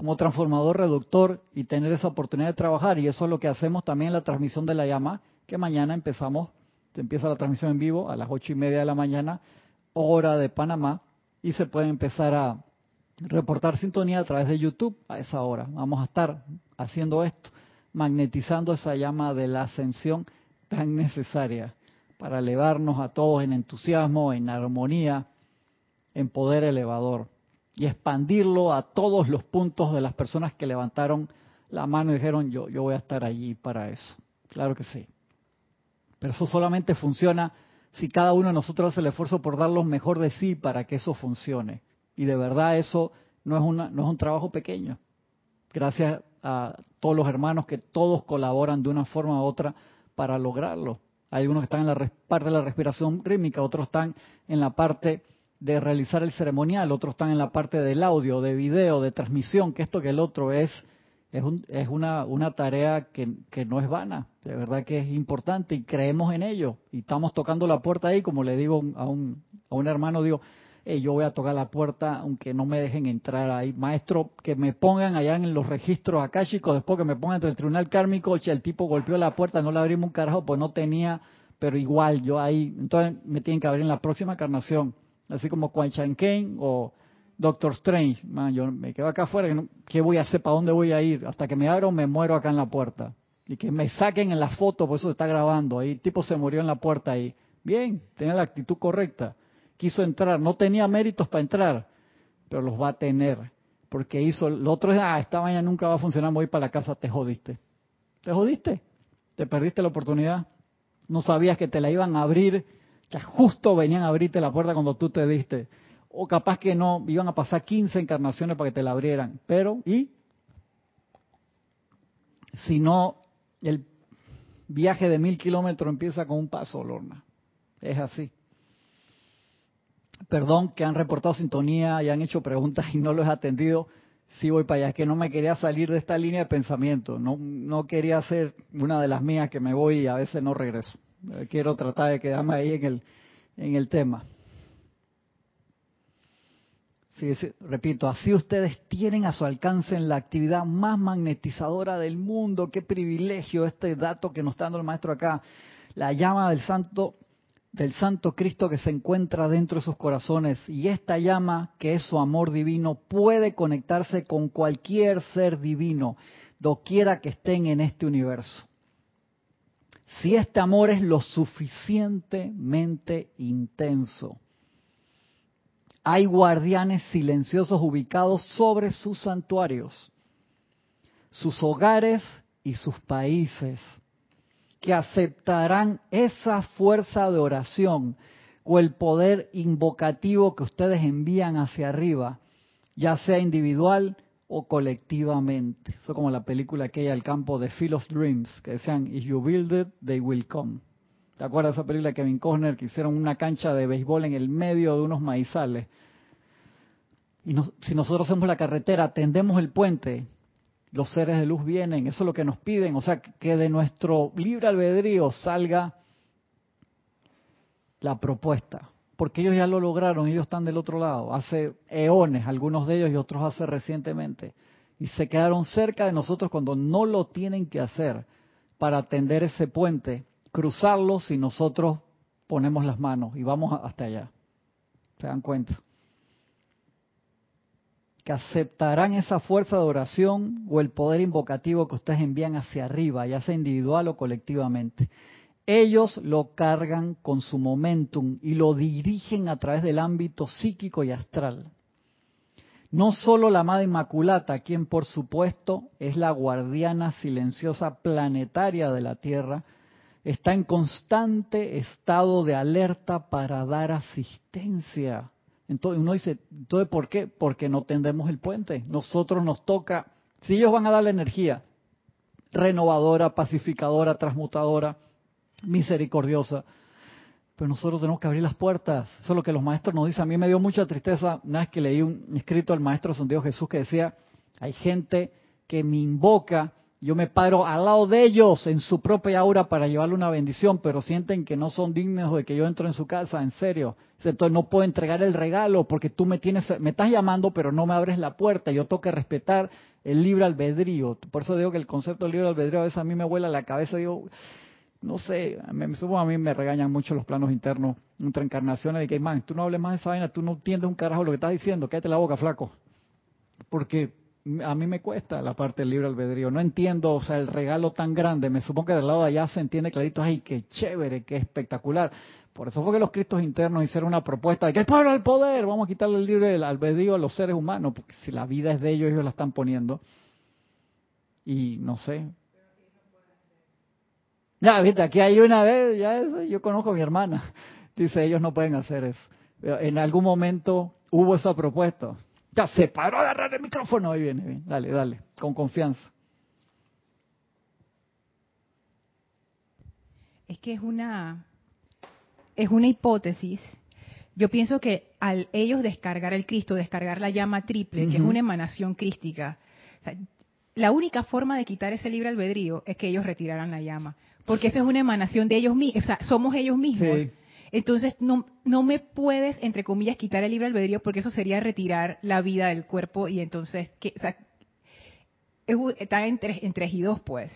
[SPEAKER 1] como transformador reductor y tener esa oportunidad de trabajar. Y eso es lo que hacemos también en la transmisión de la llama, que mañana empezamos, empieza la transmisión en vivo a las ocho y media de la mañana, hora de Panamá, y se puede empezar a reportar sintonía a través de YouTube a esa hora. Vamos a estar haciendo esto, magnetizando esa llama de la ascensión tan necesaria para elevarnos a todos en entusiasmo, en armonía, en poder elevador y expandirlo a todos los puntos de las personas que levantaron la mano y dijeron yo, yo voy a estar allí para eso. Claro que sí. Pero eso solamente funciona si cada uno de nosotros hace el esfuerzo por dar lo mejor de sí para que eso funcione. Y de verdad eso no es, una, no es un trabajo pequeño. Gracias a todos los hermanos que todos colaboran de una forma u otra para lograrlo. Hay algunos que están en la parte de la respiración rítmica, otros están en la parte de realizar el ceremonial, otros están en la parte del audio, de video, de transmisión, que esto que el otro es es, un, es una, una tarea que, no es vana, de verdad que es importante y creemos en ello. Y estamos tocando la puerta ahí, como le digo a un, a un hermano, digo, yo voy a tocar la puerta aunque no me dejen entrar ahí. Maestro, que me pongan allá en los registros acá, chicos, después que me pongan entre el tribunal kármico, el tipo golpeó la puerta, no le abrimos un carajo, pues no tenía, pero igual yo ahí, entonces me tienen que abrir en la próxima encarnación, así como Quan Chan Kane o Doctor Strange, yo me quedo acá afuera, ¿qué voy a hacer? ¿Para dónde voy a ir? Hasta que me abro, me muero acá en la puerta. Y que me saquen en la foto, por eso se está grabando. Ahí el tipo se murió en la puerta ahí. Bien, tenía la actitud correcta. Quiso entrar, no tenía méritos para entrar, pero los va a tener. Porque hizo, el otro es, ah, esta mañana nunca va a funcionar, voy para la casa, te jodiste. Te jodiste, te perdiste la oportunidad. No sabías que te la iban a abrir, ya justo venían a abrirte la puerta cuando tú te diste o capaz que no, iban a pasar 15 encarnaciones para que te la abrieran. Pero, ¿y? Si no, el viaje de mil kilómetros empieza con un paso, Lorna. Es así. Perdón que han reportado sintonía y han hecho preguntas y no los he atendido. Sí voy para allá. Es que no me quería salir de esta línea de pensamiento. No, no quería hacer una de las mías que me voy y a veces no regreso. Quiero tratar de quedarme ahí en el, en el tema repito, así ustedes tienen a su alcance en la actividad más magnetizadora del mundo. Qué privilegio este dato que nos está dando el maestro acá. La llama del santo del santo Cristo que se encuentra dentro de sus corazones y esta llama que es su amor divino puede conectarse con cualquier ser divino, doquiera que estén en este universo. Si este amor es lo suficientemente intenso, hay guardianes silenciosos ubicados sobre sus santuarios, sus hogares y sus países, que aceptarán esa fuerza de oración o el poder invocativo que ustedes envían hacia arriba, ya sea individual o colectivamente. Eso como la película que hay al campo de Field of Dreams, que decían, if you build it, they will come. ¿Te acuerdas de esa película de Kevin Costner que hicieron una cancha de béisbol en el medio de unos maizales? Y si nosotros hacemos la carretera, tendemos el puente, los seres de luz vienen, eso es lo que nos piden, o sea, que de nuestro libre albedrío salga la propuesta, porque ellos ya lo lograron, ellos están del otro lado, hace eones, algunos de ellos y otros hace recientemente, y se quedaron cerca de nosotros cuando no lo tienen que hacer para atender ese puente cruzarlo si nosotros ponemos las manos y vamos hasta allá. ¿Se dan cuenta? Que aceptarán esa fuerza de oración o el poder invocativo que ustedes envían hacia arriba, ya sea individual o colectivamente. Ellos lo cargan con su momentum y lo dirigen a través del ámbito psíquico y astral. No solo la Madre Inmaculata, quien por supuesto es la guardiana silenciosa planetaria de la Tierra, está en constante estado de alerta para dar asistencia. Entonces uno dice, entonces ¿por qué? Porque no tendemos el puente. Nosotros nos toca, si ellos van a dar la energía renovadora, pacificadora, transmutadora, misericordiosa, pues nosotros tenemos que abrir las puertas. Eso es lo que los maestros nos dicen. A mí me dio mucha tristeza una vez que leí un escrito del maestro Santiago Jesús que decía, hay gente que me invoca yo me paro al lado de ellos en su propia aura para llevarle una bendición, pero sienten que no son dignos de que yo entro en su casa, en serio. Entonces no puedo entregar el regalo porque tú me tienes, me estás llamando, pero no me abres la puerta. Yo tengo que respetar el libre albedrío. Por eso digo que el concepto del libre albedrío a veces a mí me vuela la cabeza. Digo, no sé, me, a mí me regañan mucho los planos internos entre encarnaciones de que, man, tú no hables más de esa vaina, tú no entiendes un carajo lo que estás diciendo, cállate la boca, flaco. Porque a mí me cuesta la parte del libre albedrío. No entiendo, o sea, el regalo tan grande. Me supongo que del lado de allá se entiende clarito, ay, qué chévere, qué espectacular. Por eso fue que los cristos internos hicieron una propuesta de que el pueblo al poder, vamos a quitarle el libre albedrío a los seres humanos, porque si la vida es de ellos, ellos la están poniendo. Y no sé. Ya, viste, aquí hay una vez, ya yo conozco a mi hermana, dice, ellos no pueden hacer eso. En algún momento hubo esa propuesta. Ya se paró a agarrar el micrófono. Ahí viene, bien. Dale, dale, con confianza.
[SPEAKER 2] Es que es una, es una hipótesis. Yo pienso que al ellos descargar el Cristo, descargar la llama triple, que es una emanación crística, la única forma de quitar ese libre albedrío es que ellos retiraran la llama, porque esa es una emanación de ellos mismos, o sea, somos ellos mismos. Entonces, no, no me puedes, entre comillas, quitar el libre albedrío porque eso sería retirar la vida del cuerpo y entonces, ¿qué, o sea, está entre, entre y dos, pues.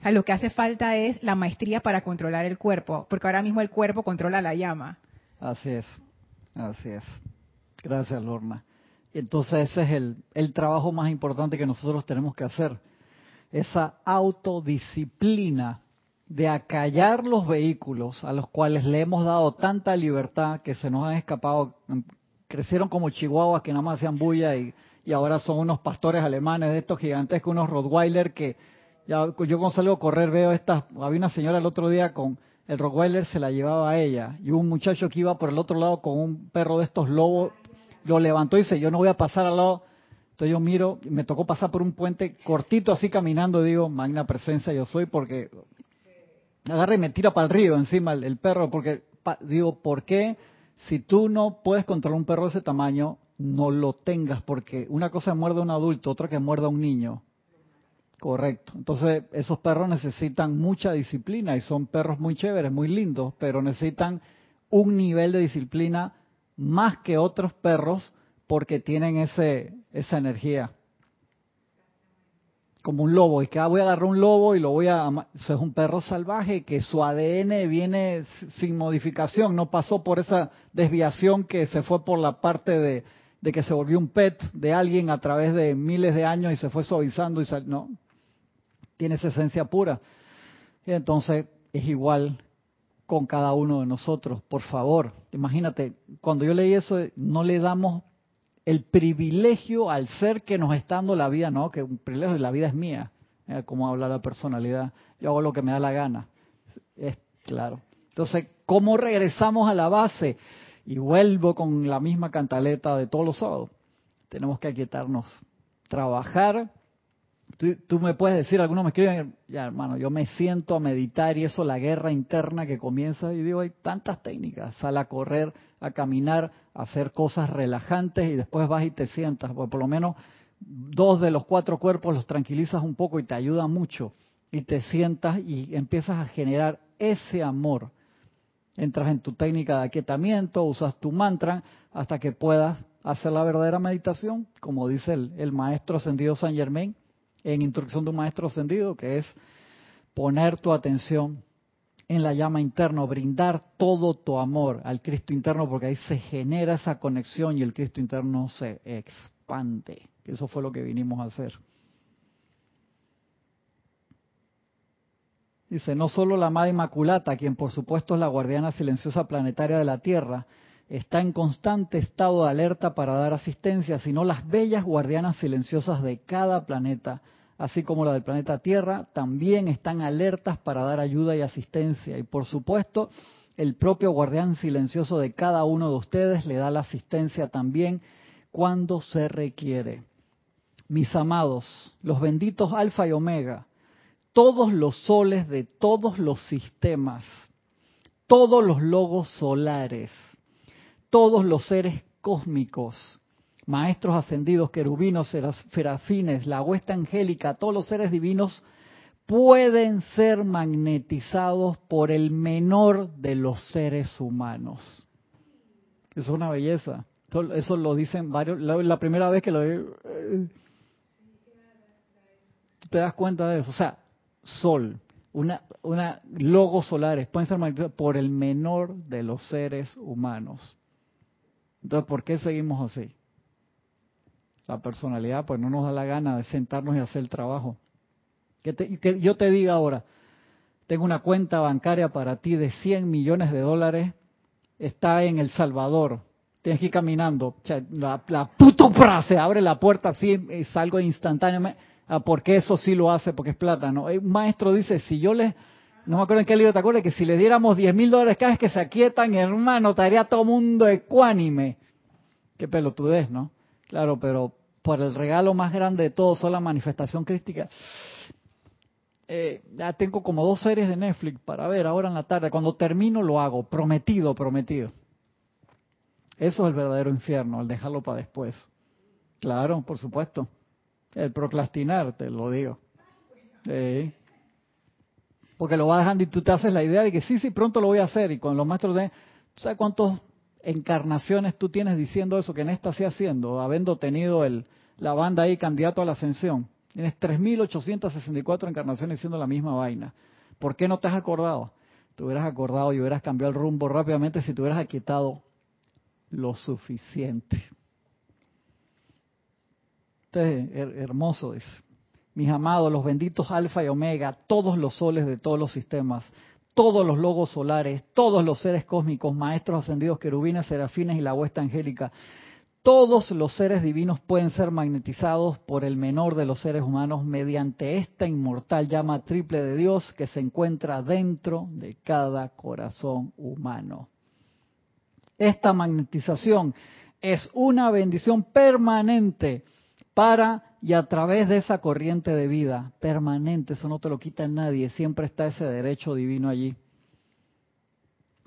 [SPEAKER 2] O sea, lo que hace falta es la maestría para controlar el cuerpo, porque ahora mismo el cuerpo controla la llama.
[SPEAKER 1] Así es, así es. Gracias, Lorna. Entonces ese es el, el trabajo más importante que nosotros tenemos que hacer. Esa autodisciplina de acallar los vehículos a los cuales le hemos dado tanta libertad que se nos han escapado, crecieron como chihuahuas que nada más hacían bulla y, ahora son unos pastores alemanes de estos gigantescos, unos Rottweiler que ya, yo cuando salgo a correr veo estas, había una señora el otro día con el Rottweiler se la llevaba a ella y un muchacho que iba por el otro lado con un perro de estos lobos, lo levantó y dice, yo no voy a pasar al lado. Entonces yo miro, me tocó pasar por un puente cortito así caminando, digo, magna presencia yo soy porque agarra y me tira para el río encima el, perro, porque digo, ¿por qué si tú no puedes controlar un perro de ese tamaño, no lo tengas? Porque una cosa muerde a un adulto, otra que muerde a un niño. Correcto. Entonces, esos perros necesitan mucha disciplina y son perros muy chéveres, muy lindos, pero necesitan un nivel de disciplina más que otros perros porque tienen ese, esa energía como un lobo, y que ah, voy a agarrar un lobo y lo voy a... Es un perro salvaje que su ADN viene sin modificación, no pasó por esa desviación que se fue por la parte de, de que se volvió un pet de alguien a través de miles de años y se fue suavizando y sal, no, tiene esa esencia pura. Y entonces es igual con cada uno de nosotros, por favor. Imagínate, cuando yo leí eso, no le damos el privilegio al ser que nos está dando la vida, no, que un privilegio, la vida es mía, como habla la personalidad, yo hago lo que me da la gana, es claro. Entonces, ¿cómo regresamos a la base? Y vuelvo con la misma cantaleta de todos los sábados. Tenemos que aquietarnos, trabajar Tú, me puedes decir, algunos me escriben, ya hermano, yo me siento a meditar y eso, la guerra interna que comienza, y digo, hay tantas técnicas, sal a correr, a caminar, a hacer cosas relajantes y después vas y te sientas, porque por lo menos dos de los cuatro cuerpos los tranquilizas un poco y te ayuda mucho, y te sientas y empiezas a generar ese amor. Entras en tu técnica de aquietamiento, usas tu mantra hasta que puedas hacer la verdadera meditación, como dice el, el maestro ascendido San Germain, en Instrucción de un Maestro Ascendido, que es poner tu atención en la llama interna, brindar todo tu amor al Cristo interno, porque ahí se genera esa conexión y el Cristo interno se expande. Eso fue lo que vinimos a hacer. Dice, no solo la Madre Inmaculata, quien por supuesto es la guardiana silenciosa planetaria de la Tierra, está en constante estado de alerta para dar asistencia, sino las bellas guardianas silenciosas de cada planeta, así como la del planeta Tierra, también están alertas para dar ayuda y asistencia. Y por supuesto, el propio guardián silencioso de cada uno de ustedes le da la asistencia también cuando se requiere. Mis amados, los benditos Alfa y Omega, todos los soles de todos los sistemas, todos los logos solares, todos los seres cósmicos, maestros ascendidos, querubinos, serafines, la huesta angélica, todos los seres divinos pueden ser magnetizados por el menor de los seres humanos. Es una belleza. Eso lo dicen varios. La, primera vez que lo eh, te das cuenta de eso. O sea, sol, una, una logos solares pueden ser magnetizados por el menor de los seres humanos. Entonces, ¿por qué seguimos así? La personalidad, pues no nos da la gana de sentarnos y hacer el trabajo. Que, yo te diga ahora, tengo una cuenta bancaria para ti de 100 millones de dólares, está en El Salvador, tienes que ir caminando, la, la puto se abre la puerta así y salgo instantáneamente, ah, porque eso sí lo hace, porque es plata, ¿no? Un maestro dice, si yo les no me acuerdo en qué libro te acuerdas, que si le diéramos 10 mil dólares cada vez que se aquietan, hermano, estaría todo mundo ecuánime. Qué pelotudez, ¿no? Claro, pero por el regalo más grande de todo, son la manifestación crística. Eh, ya tengo como dos series de Netflix para ver ahora en la tarde. Cuando termino lo hago, prometido, prometido. Eso es el verdadero infierno, al dejarlo para después. Claro, por supuesto. El procrastinar, te lo digo. Sí. Porque lo vas dejando y tú te haces la idea de que sí, sí, pronto lo voy a hacer. Y con los maestros de, ¿sabes cuántas encarnaciones tú tienes diciendo eso que en esta sí haciendo, habiendo tenido el, la banda ahí candidato a la ascensión? Tienes 3.864 encarnaciones diciendo la misma vaina. ¿Por qué no te has acordado? Te hubieras acordado y hubieras cambiado el rumbo rápidamente si te hubieras aquietado lo suficiente. Entonces, hermoso es mis amados, los benditos alfa y omega, todos los soles de todos los sistemas, todos los logos solares, todos los seres cósmicos, maestros ascendidos, querubines, serafines y la huesta angélica, todos los seres divinos pueden ser magnetizados por el menor de los seres humanos mediante esta inmortal llama triple de Dios que se encuentra dentro de cada corazón humano. Esta magnetización es una bendición permanente para y a través de esa corriente de vida permanente, eso no te lo quita nadie, siempre está ese derecho divino allí.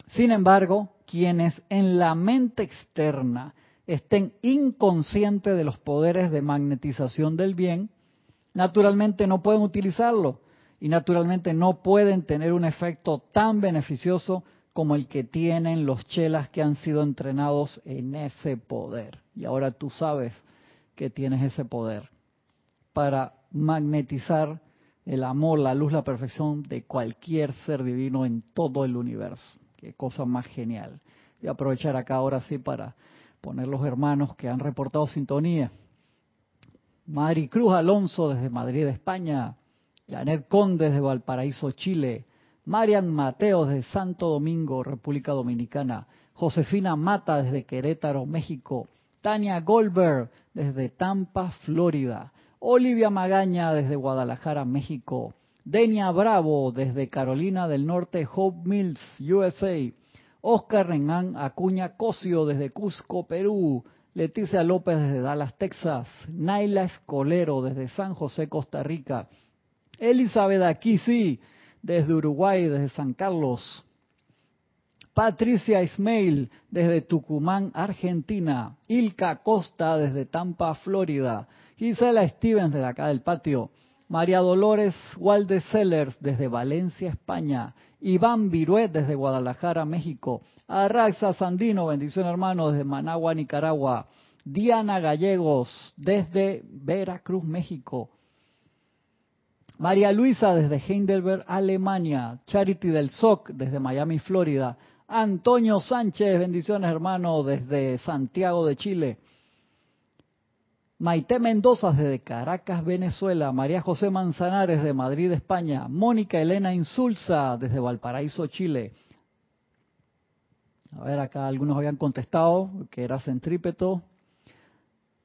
[SPEAKER 1] Sin embargo, quienes en la mente externa estén inconscientes de los poderes de magnetización del bien, naturalmente no pueden utilizarlo y naturalmente no pueden tener un efecto tan beneficioso como el que tienen los chelas que han sido entrenados en ese poder. Y ahora tú sabes que tienes ese poder para magnetizar el amor, la luz, la perfección de cualquier ser divino en todo el universo. Qué cosa más genial. A aprovechar acá ahora sí para poner los hermanos que han reportado sintonía. Mari Cruz Alonso desde Madrid, España. Janet Conde desde Valparaíso, Chile. Marian Mateo desde Santo Domingo, República Dominicana. Josefina Mata desde Querétaro, México. Tania Goldberg desde Tampa, Florida. Olivia Magaña desde Guadalajara, México. Denia Bravo desde Carolina del Norte, Hope Mills, USA. Oscar Renán Acuña Cosio desde Cusco, Perú. Leticia López desde Dallas, Texas. Naila Escolero desde San José, Costa Rica. Elizabeth Aquisi desde Uruguay, desde San Carlos. Patricia Ismail desde Tucumán, Argentina. Ilka Costa desde Tampa, Florida. Gisela Stevens de acá del patio. María Dolores Walde Sellers desde Valencia, España. Iván Viruet desde Guadalajara, México. Arraxa Sandino, bendición hermano, desde Managua, Nicaragua. Diana Gallegos desde Veracruz, México. María Luisa desde Heidelberg, Alemania. Charity del SOC desde Miami, Florida. Antonio Sánchez, bendiciones hermano, desde Santiago de Chile. Maite Mendoza desde Caracas, Venezuela, María José Manzanares de Madrid, España, Mónica Elena Insulza desde Valparaíso, Chile. A ver, acá algunos habían contestado que era centrípeto.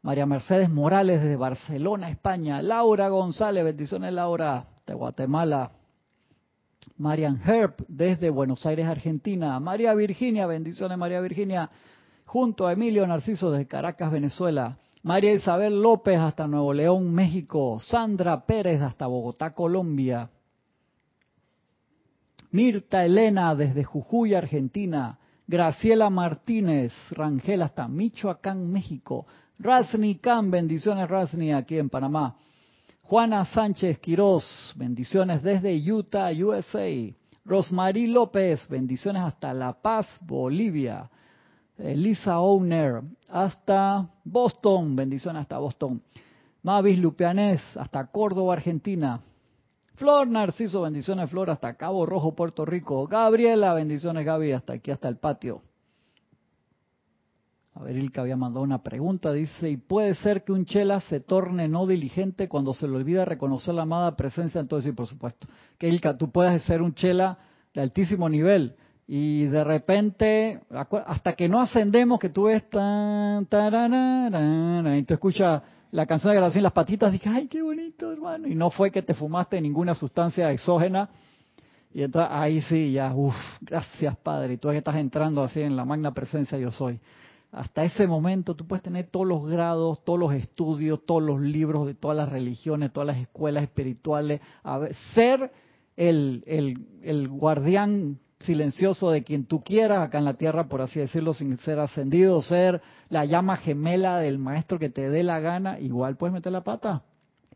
[SPEAKER 1] María Mercedes Morales desde Barcelona, España. Laura González, bendiciones Laura, de Guatemala. Marian Herb desde Buenos Aires, Argentina. María Virginia, bendiciones María Virginia, junto a Emilio Narciso desde Caracas, Venezuela. María Isabel López hasta Nuevo León, México. Sandra Pérez hasta Bogotá, Colombia. Mirta Elena desde Jujuy, Argentina. Graciela Martínez Rangel hasta Michoacán, México. Rasni Khan, bendiciones Rasni aquí en Panamá. Juana Sánchez Quirós, bendiciones desde Utah, USA. Rosmarie López, bendiciones hasta La Paz, Bolivia. Elisa Owner, hasta Boston, bendiciones hasta Boston. Mavis Lupianés, hasta Córdoba, Argentina. Flor Narciso, bendiciones Flor, hasta Cabo Rojo, Puerto Rico. Gabriela, bendiciones Gaby, hasta aquí, hasta el patio. A ver, que había mandado una pregunta, dice, ¿y puede ser que un chela se torne no diligente cuando se le olvida reconocer la amada presencia? Entonces sí, por supuesto. Que Ilka, tú puedes ser un chela de altísimo nivel, y de repente, hasta que no ascendemos, que tú ves tan, y tú escuchas la canción de grabación las patitas, dices, ay, qué bonito, hermano. Y no fue que te fumaste ninguna sustancia exógena. Y entonces ahí sí, ya, uff, gracias Padre. Y tú estás entrando así en la magna presencia yo soy. Hasta ese momento tú puedes tener todos los grados, todos los estudios, todos los libros de todas las religiones, todas las escuelas espirituales. A ver, ser el, el, el guardián silencioso de quien tú quieras acá en la tierra, por así decirlo, sin ser ascendido, ser la llama gemela del maestro que te dé la gana, igual puedes meter la pata.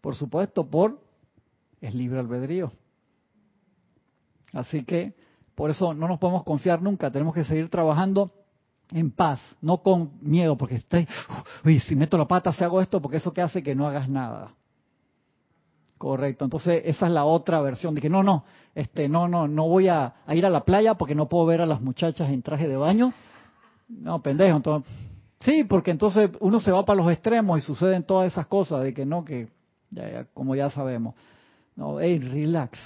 [SPEAKER 1] Por supuesto, por el libre albedrío. Así que por eso no nos podemos confiar nunca, tenemos que seguir trabajando en paz, no con miedo, porque estoy, uy, si meto la pata, si hago esto, porque eso que hace que no hagas nada. Correcto, entonces esa es la otra versión de que no, no, este, no, no, no voy a, ir a la playa porque no puedo ver a las muchachas en traje de baño. No, pendejo, entonces, sí, porque entonces uno se va para los extremos y suceden todas esas cosas de que no, que ya, como ya sabemos. No, hey, relax.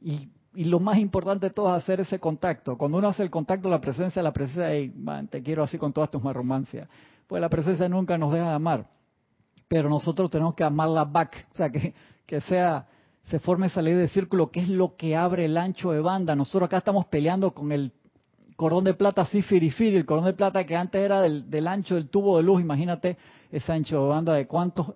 [SPEAKER 1] Y y lo más importante de todo es hacer ese contacto. Cuando uno hace el contacto, la presencia, la presencia, hey, man, te quiero así con todas tus marromancias. Pues la presencia nunca nos deja de amar. Pero nosotros tenemos que amarla back. O sea, que, que sea, se forme esa ley de círculo, que es lo que abre el ancho de banda. Nosotros acá estamos peleando con el cordón de plata así firifiri, el cordón de plata que antes era del, del ancho del tubo de luz. Imagínate ese ancho de banda de cuántos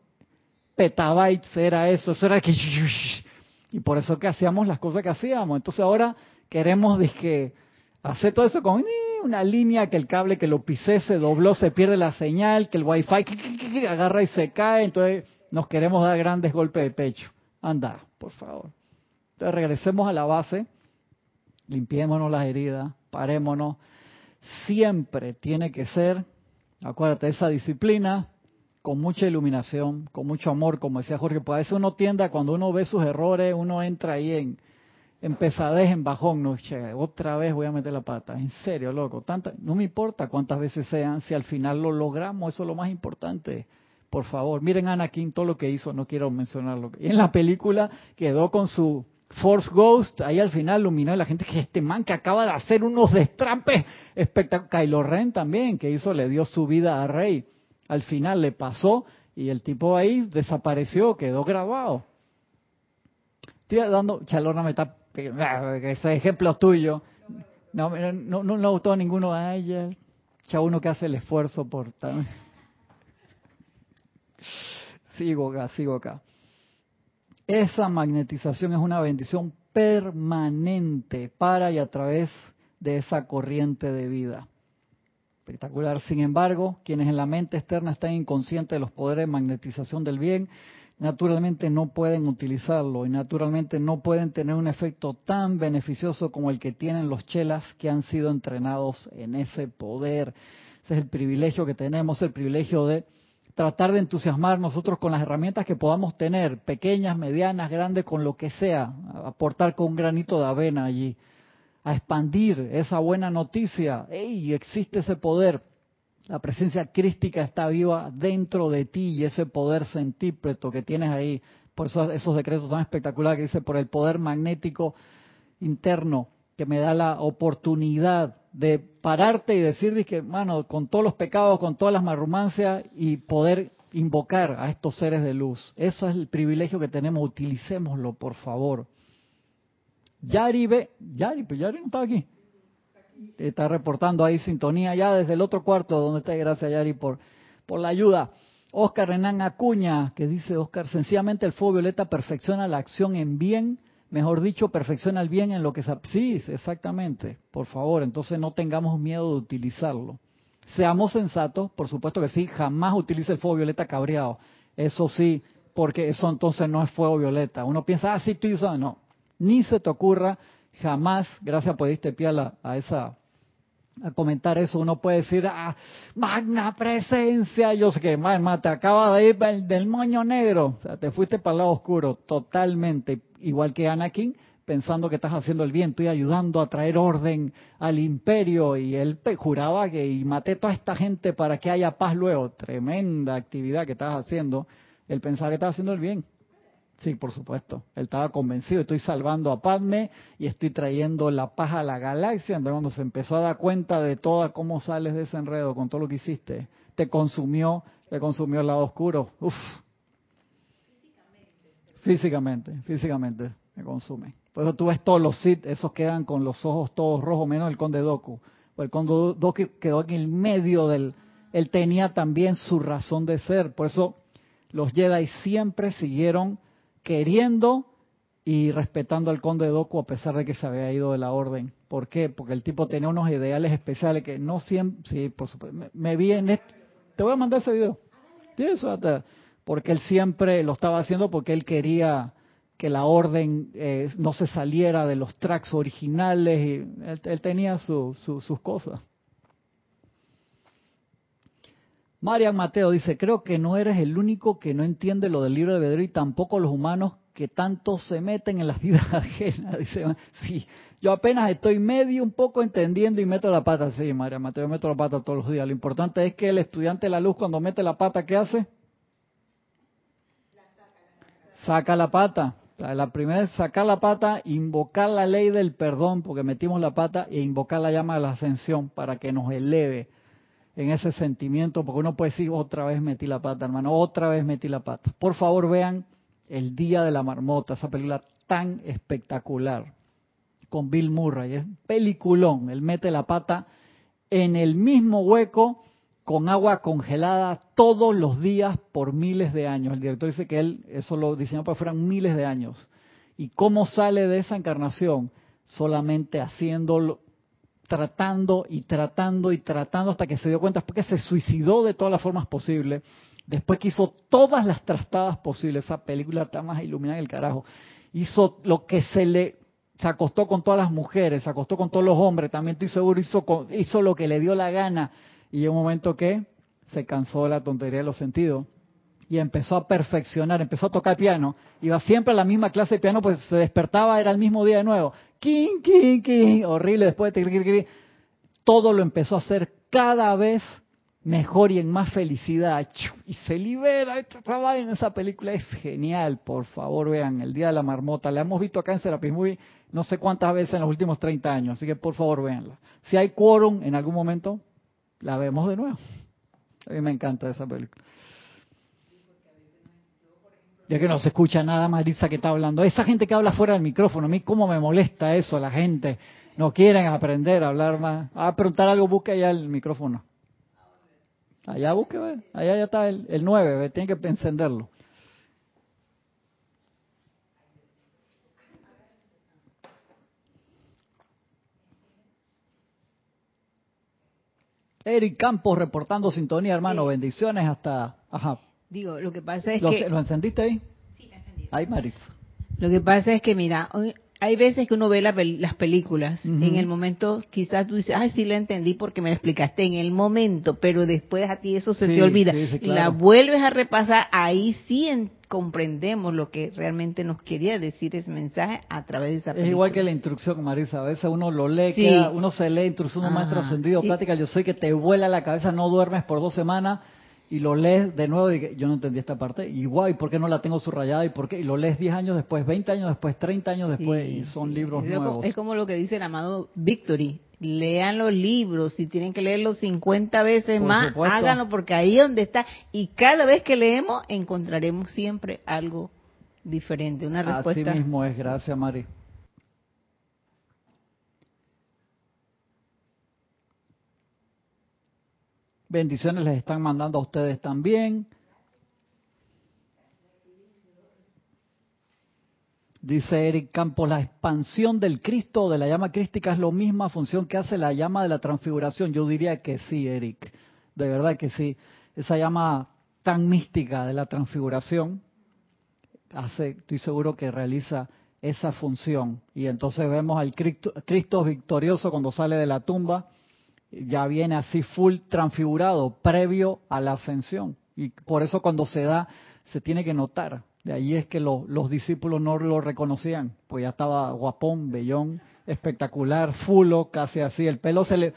[SPEAKER 1] petabytes era eso. Eso era que y por eso que hacíamos las cosas que hacíamos. Entonces ahora queremos que hacer todo eso con una línea que el cable que lo pisé se dobló, se pierde la señal, que el wifi agarra y se cae. Entonces nos queremos dar grandes golpes de pecho. Anda, por favor. Entonces regresemos a la base, limpiémonos las heridas, parémonos. Siempre tiene que ser, acuérdate, esa disciplina, con mucha iluminación, con mucho amor, como decía Jorge, pues a veces uno tienda, cuando uno ve sus errores, uno entra ahí en, en en bajón, no, che, otra vez voy a meter la pata, en serio, loco, tanta, no me importa cuántas veces sean, si al final lo logramos, eso es lo más importante, por favor, miren Anakin todo lo que hizo, no quiero mencionarlo, y en la película quedó con su Force Ghost, ahí al final iluminó a la gente que este man que acaba de hacer unos destrampes espectaculares, Kylo Ren también, que hizo, le dio su vida a Rey, al final le pasó y el tipo ahí desapareció, quedó grabado. Estoy dando, Chalorna me está, ese ejemplo tuyo. No, no, no le gustó a ninguno uno que hace el esfuerzo por... Sigo acá, sigo acá. Esa magnetización es una bendición permanente para y a través de esa corriente de vida. Espectacular. Sin embargo, quienes en la mente externa están inconscientes de los poderes de magnetización del bien, naturalmente no pueden utilizarlo y naturalmente no pueden tener un efecto tan beneficioso como el que tienen los chelas que han sido entrenados en ese poder. Ese es el privilegio que tenemos, el privilegio de tratar de entusiasmar nosotros con las herramientas que podamos tener, pequeñas, medianas, grandes, con lo que sea, aportar con un granito de avena allí a expandir esa buena noticia. ¡Ey! Existe ese poder. La presencia crística está viva dentro de ti y ese poder centípreto que tienes ahí. Por eso esos decretos tan espectaculares que dice, por el poder magnético interno que me da la oportunidad de pararte y decir que, mano, con todos los pecados, con todas las marrumancias y poder invocar a estos seres de luz. Eso es el privilegio que tenemos, utilicémoslo, por favor. Yari ve, Yari, pues Yari no estaba aquí. Está reportando ahí sintonía ya desde el otro cuarto donde está. Gracias Yari por, por la ayuda. Oscar Renan Acuña, que dice Oscar, sencillamente el fuego violeta perfecciona la acción en bien, mejor dicho, perfecciona el bien en lo que se... Sí, exactamente, por favor, entonces no tengamos miedo de utilizarlo. Seamos sensatos, por supuesto que sí, jamás utilice el fuego violeta cabreado. Eso sí, porque eso entonces no es fuego violeta. Uno piensa, ah, sí, estoy usando. No, ni se te ocurra jamás, gracias por irte pie a, esa a comentar eso, uno puede decir, ah, magna presencia, yo sé que, más, te acaba de ir del moño negro, o sea, te fuiste para el lado oscuro, totalmente, igual que Anakin, pensando que estás haciendo el bien, estoy ayudando a traer orden al imperio, y él juraba que, y maté toda esta gente para que haya paz luego, tremenda actividad que estás haciendo, él pensaba que estaba haciendo el bien, Sí, por supuesto. Él estaba convencido, estoy salvando a Padme y estoy trayendo la paz a la galaxia. Entonces cuando se empezó a dar cuenta de toda cómo sales de ese enredo con todo lo que hiciste, te consumió, te consumió el lado oscuro. Uf. Físicamente, físicamente me consume. Por eso tú ves todos los Sith, esos quedan con los ojos todos rojos, menos el conde Doku. el conde Doku quedó en el medio del... Él tenía también su razón de ser. Por eso los Jedi siempre siguieron queriendo y respetando al conde Doku a pesar de que se había ido de la orden. ¿Por qué? Porque el tipo tenía unos ideales especiales que no siempre... Sí, por supuesto. Me, vi en... Te voy a mandar ese video. eso hasta porque él siempre lo estaba haciendo porque él quería que la orden eh, no se saliera de los tracks originales y él, tenía sus cosas. Marian Mateo dice, creo que no eres el único que no entiende lo del libro de Bedro y tampoco los humanos que tanto se meten en las vidas ajenas. Dice, sí, yo apenas estoy medio un poco entendiendo y meto la pata. Sí, María Mateo, meto la pata todos los días. Lo importante es que el estudiante de la luz cuando mete la pata, ¿qué hace? Saca la pata. La primera es sacar la pata, invocar la ley del perdón, porque metimos la pata, e invocar la llama de la ascensión para que nos eleve en ese sentimiento, porque uno puede decir, otra vez metí la pata, hermano, otra vez metí la pata. Por favor, vean El Día de la Marmota, esa película tan espectacular, con Bill Murray, es peliculón, él mete la pata en el mismo hueco con agua congelada todos los días por miles de años. El director dice que él eso lo diseñó para que fueran miles de años. ¿Y cómo sale de esa encarnación? Solamente haciéndolo, tratando y tratando y tratando hasta que se dio cuenta, porque se suicidó de todas las formas posibles, después que hizo todas las trastadas posibles, esa película está más iluminada el carajo, hizo lo que se le, se acostó con todas las mujeres, se acostó con todos los hombres, también estoy seguro, hizo, hizo lo que le dio la gana, y en un momento que se cansó de la tontería de los sentidos y empezó a perfeccionar, empezó a tocar piano, iba siempre a la misma clase de piano, pues se despertaba, era el mismo día de nuevo, king, king, king, horrible, después de todo lo empezó a hacer cada vez mejor y en más felicidad, y se libera, en esa película es genial, por favor vean, El Día de la Marmota, la hemos visto acá en Serapis no sé cuántas veces en los últimos 30 años, así que por favor véanla. Si hay quórum en algún momento, la vemos de nuevo. A mí me encanta esa película. Ya que no se escucha nada, Marisa, que está hablando. Esa gente que habla fuera del micrófono, a mí cómo me molesta eso, la gente. No quieren aprender a hablar más. A preguntar algo, busque allá el micrófono. Allá busque, allá ya está el, el 9, tiene que encenderlo. Eric Campos reportando sintonía, hermano. Bendiciones hasta... Ajá.
[SPEAKER 3] Digo, lo que pasa es que...
[SPEAKER 1] ¿Lo encendiste ahí? Sí, lo encendí. Ahí, Maritza.
[SPEAKER 3] Lo que pasa es que, mira, hay veces que uno ve las películas, en el momento quizás tú dices, ay, sí la entendí porque me la explicaste en el momento, pero después a ti eso se te olvida. La vuelves a repasar, ahí sí comprendemos lo que realmente nos quería decir ese mensaje a través de esa película.
[SPEAKER 1] Es igual que la instrucción, Marisa, a veces uno lo lee, uno se lee instrucción de un maestro ascendido, plática, yo sé que te vuela la cabeza, no duermes por dos semanas, y lo lees de nuevo y yo no entendí esta parte, y guay, ¿por qué no la tengo subrayada? ¿Y por qué? Y lo lees 10 años después, 20 años después, 30 años después, y son libros nuevos.
[SPEAKER 3] Es como lo que dice el amado Victory, lean los libros, si tienen que leerlos 50 veces más, háganlo porque ahí es donde está, y cada vez que leemos encontraremos siempre algo diferente, una respuesta.
[SPEAKER 1] Así mismo es, gracias Mari. Bendiciones les están mandando a ustedes también. Dice Eric Campos, la expansión del Cristo de la llama crística es la misma función que hace la llama de la transfiguración. Yo diría que sí, Eric, de verdad que sí. Esa llama tan mística de la transfiguración hace, estoy seguro que realiza esa función. Y entonces vemos al Cristo, Cristo victorioso cuando sale de la tumba ya viene así full transfigurado, previo a la ascensión. Y por eso cuando se da, se tiene que notar. De ahí es que los discípulos no lo reconocían, pues ya estaba guapón, bellón, espectacular, fulo, casi así. El pelo se le,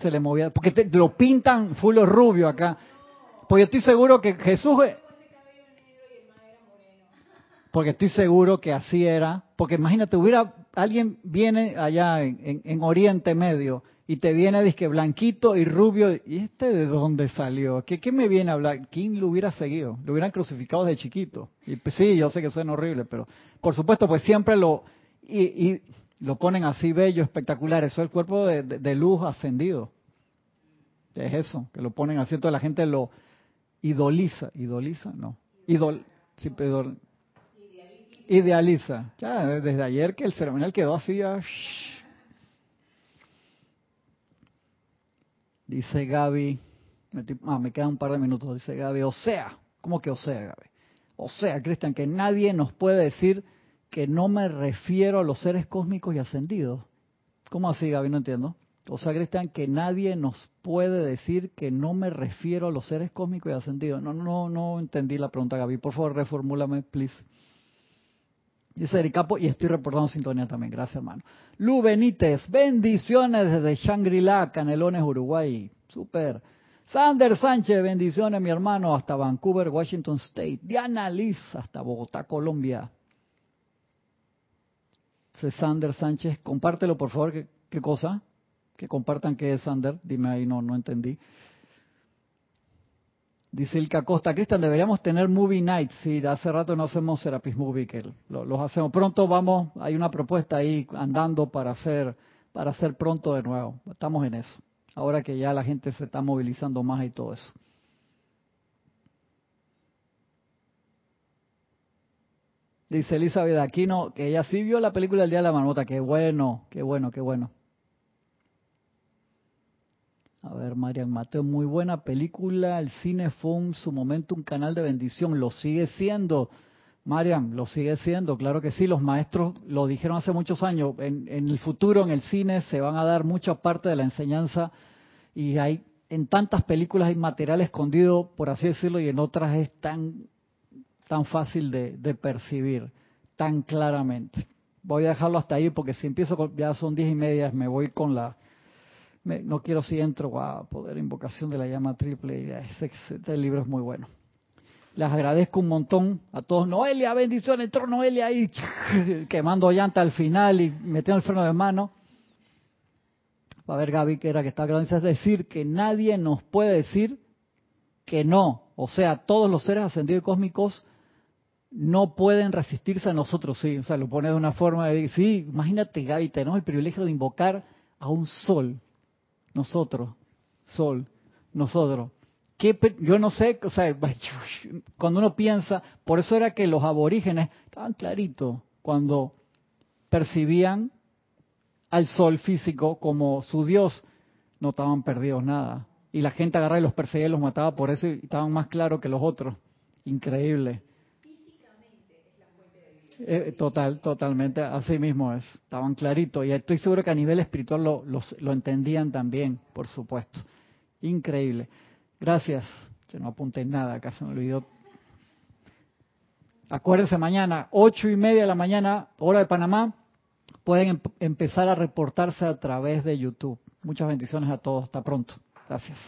[SPEAKER 1] se le movía, porque lo pintan fulo rubio acá. Pues yo estoy seguro que Jesús... Porque estoy seguro que así era. Porque imagínate, hubiera alguien viene allá en, en Oriente Medio y te viene disque blanquito y rubio, ¿y este de dónde salió? ¿Qué, ¿Qué, me viene a hablar? ¿Quién lo hubiera seguido? Lo hubieran crucificado de chiquito. Y pues, sí, yo sé que suena horrible, pero por supuesto, pues siempre lo, y, lo ponen así bello, espectacular. Eso es el cuerpo de, luz ascendido. Es eso, que lo ponen así, toda la gente lo idoliza. ¿Idoliza? No. Idol, sí, idealiza. Ya, desde ayer que el ceremonial quedó así, ah, Dice Gaby, ah, me quedan un par de minutos, dice Gaby, o sea, ¿Cómo que o sea, Gaby? O sea, Cristian, que nadie nos puede decir que no me refiero a los seres cósmicos y ascendidos. ¿Cómo así, Gaby? No entiendo. O sea, Cristian, que nadie nos puede decir que no me refiero a los seres cósmicos y ascendidos. No, no, no entendí la pregunta, Gaby. Por favor, reformúlame, please. Dice Ericapo, y estoy reportando sintonía también. Gracias, hermano. Lu Benítez, bendiciones desde Shangri-La, Canelones, Uruguay. Super. Sander Sánchez, bendiciones, mi hermano, hasta Vancouver, Washington State. Diana Liz, hasta Bogotá, Colombia. Dice Sander Sánchez, compártelo, por favor. ¿Qué, qué cosa? Que compartan qué es Sander. Dime ahí, no, no entendí. Dice Ilka Costa, Cristian, deberíamos tener movie nights. Sí, hace rato no hacemos Serapis Movie, que los hacemos. Pronto vamos, hay una propuesta ahí andando para hacer, para hacer pronto de nuevo. Estamos en eso. Ahora que ya la gente se está movilizando más y todo eso. Dice Elizabeth Aquino que ella sí vio la película El Día de la Marmota. Qué bueno, qué bueno, qué bueno. A ver, Marian Mateo, muy buena película. El cine fue en su momento un canal de bendición. Lo sigue siendo. Marian, lo sigue siendo. Claro que sí, los maestros lo dijeron hace muchos años. En, el futuro, en el cine, se van a dar mucha parte de la enseñanza. Y hay en tantas películas hay material escondido, por así decirlo, y en otras es tan, tan fácil de, de percibir, tan claramente. Voy a dejarlo hasta ahí porque si empiezo, ya son diez y media, me voy con la no quiero si entro a poder invocación de la llama triple. Este libro es muy bueno. Les agradezco un montón a todos. Noelia, bendición, entró Noelia ahí quemando llanta al final y metiendo el freno de mano. Va a ver Gaby que era que está grande. Es decir, que nadie nos puede decir que no. O sea, todos los seres ascendidos y cósmicos no pueden resistirse a nosotros, sí. O sea, lo pone de una forma de decir, sí, imagínate Gaby, tenemos el privilegio de invocar a un sol nosotros, Sol, nosotros. ¿Qué, yo no sé, o sea, cuando uno piensa, por eso era que los aborígenes estaban claritos cuando percibían al sol físico como su dios, no estaban perdidos nada. Y la gente agarraba y los perseguía y los mataba por eso y estaban más claros que los otros. Increíble. Eh, total, totalmente, así mismo es. Estaban claritos y estoy seguro que a nivel espiritual lo, lo entendían también, por supuesto. Increíble. Gracias. Se no apunté nada, acá se me olvidó. Acuérdense mañana, ocho y media de la mañana, hora de Panamá, pueden em-, empezar a reportarse a través de YouTube. Muchas bendiciones a todos. Hasta pronto. Gracias.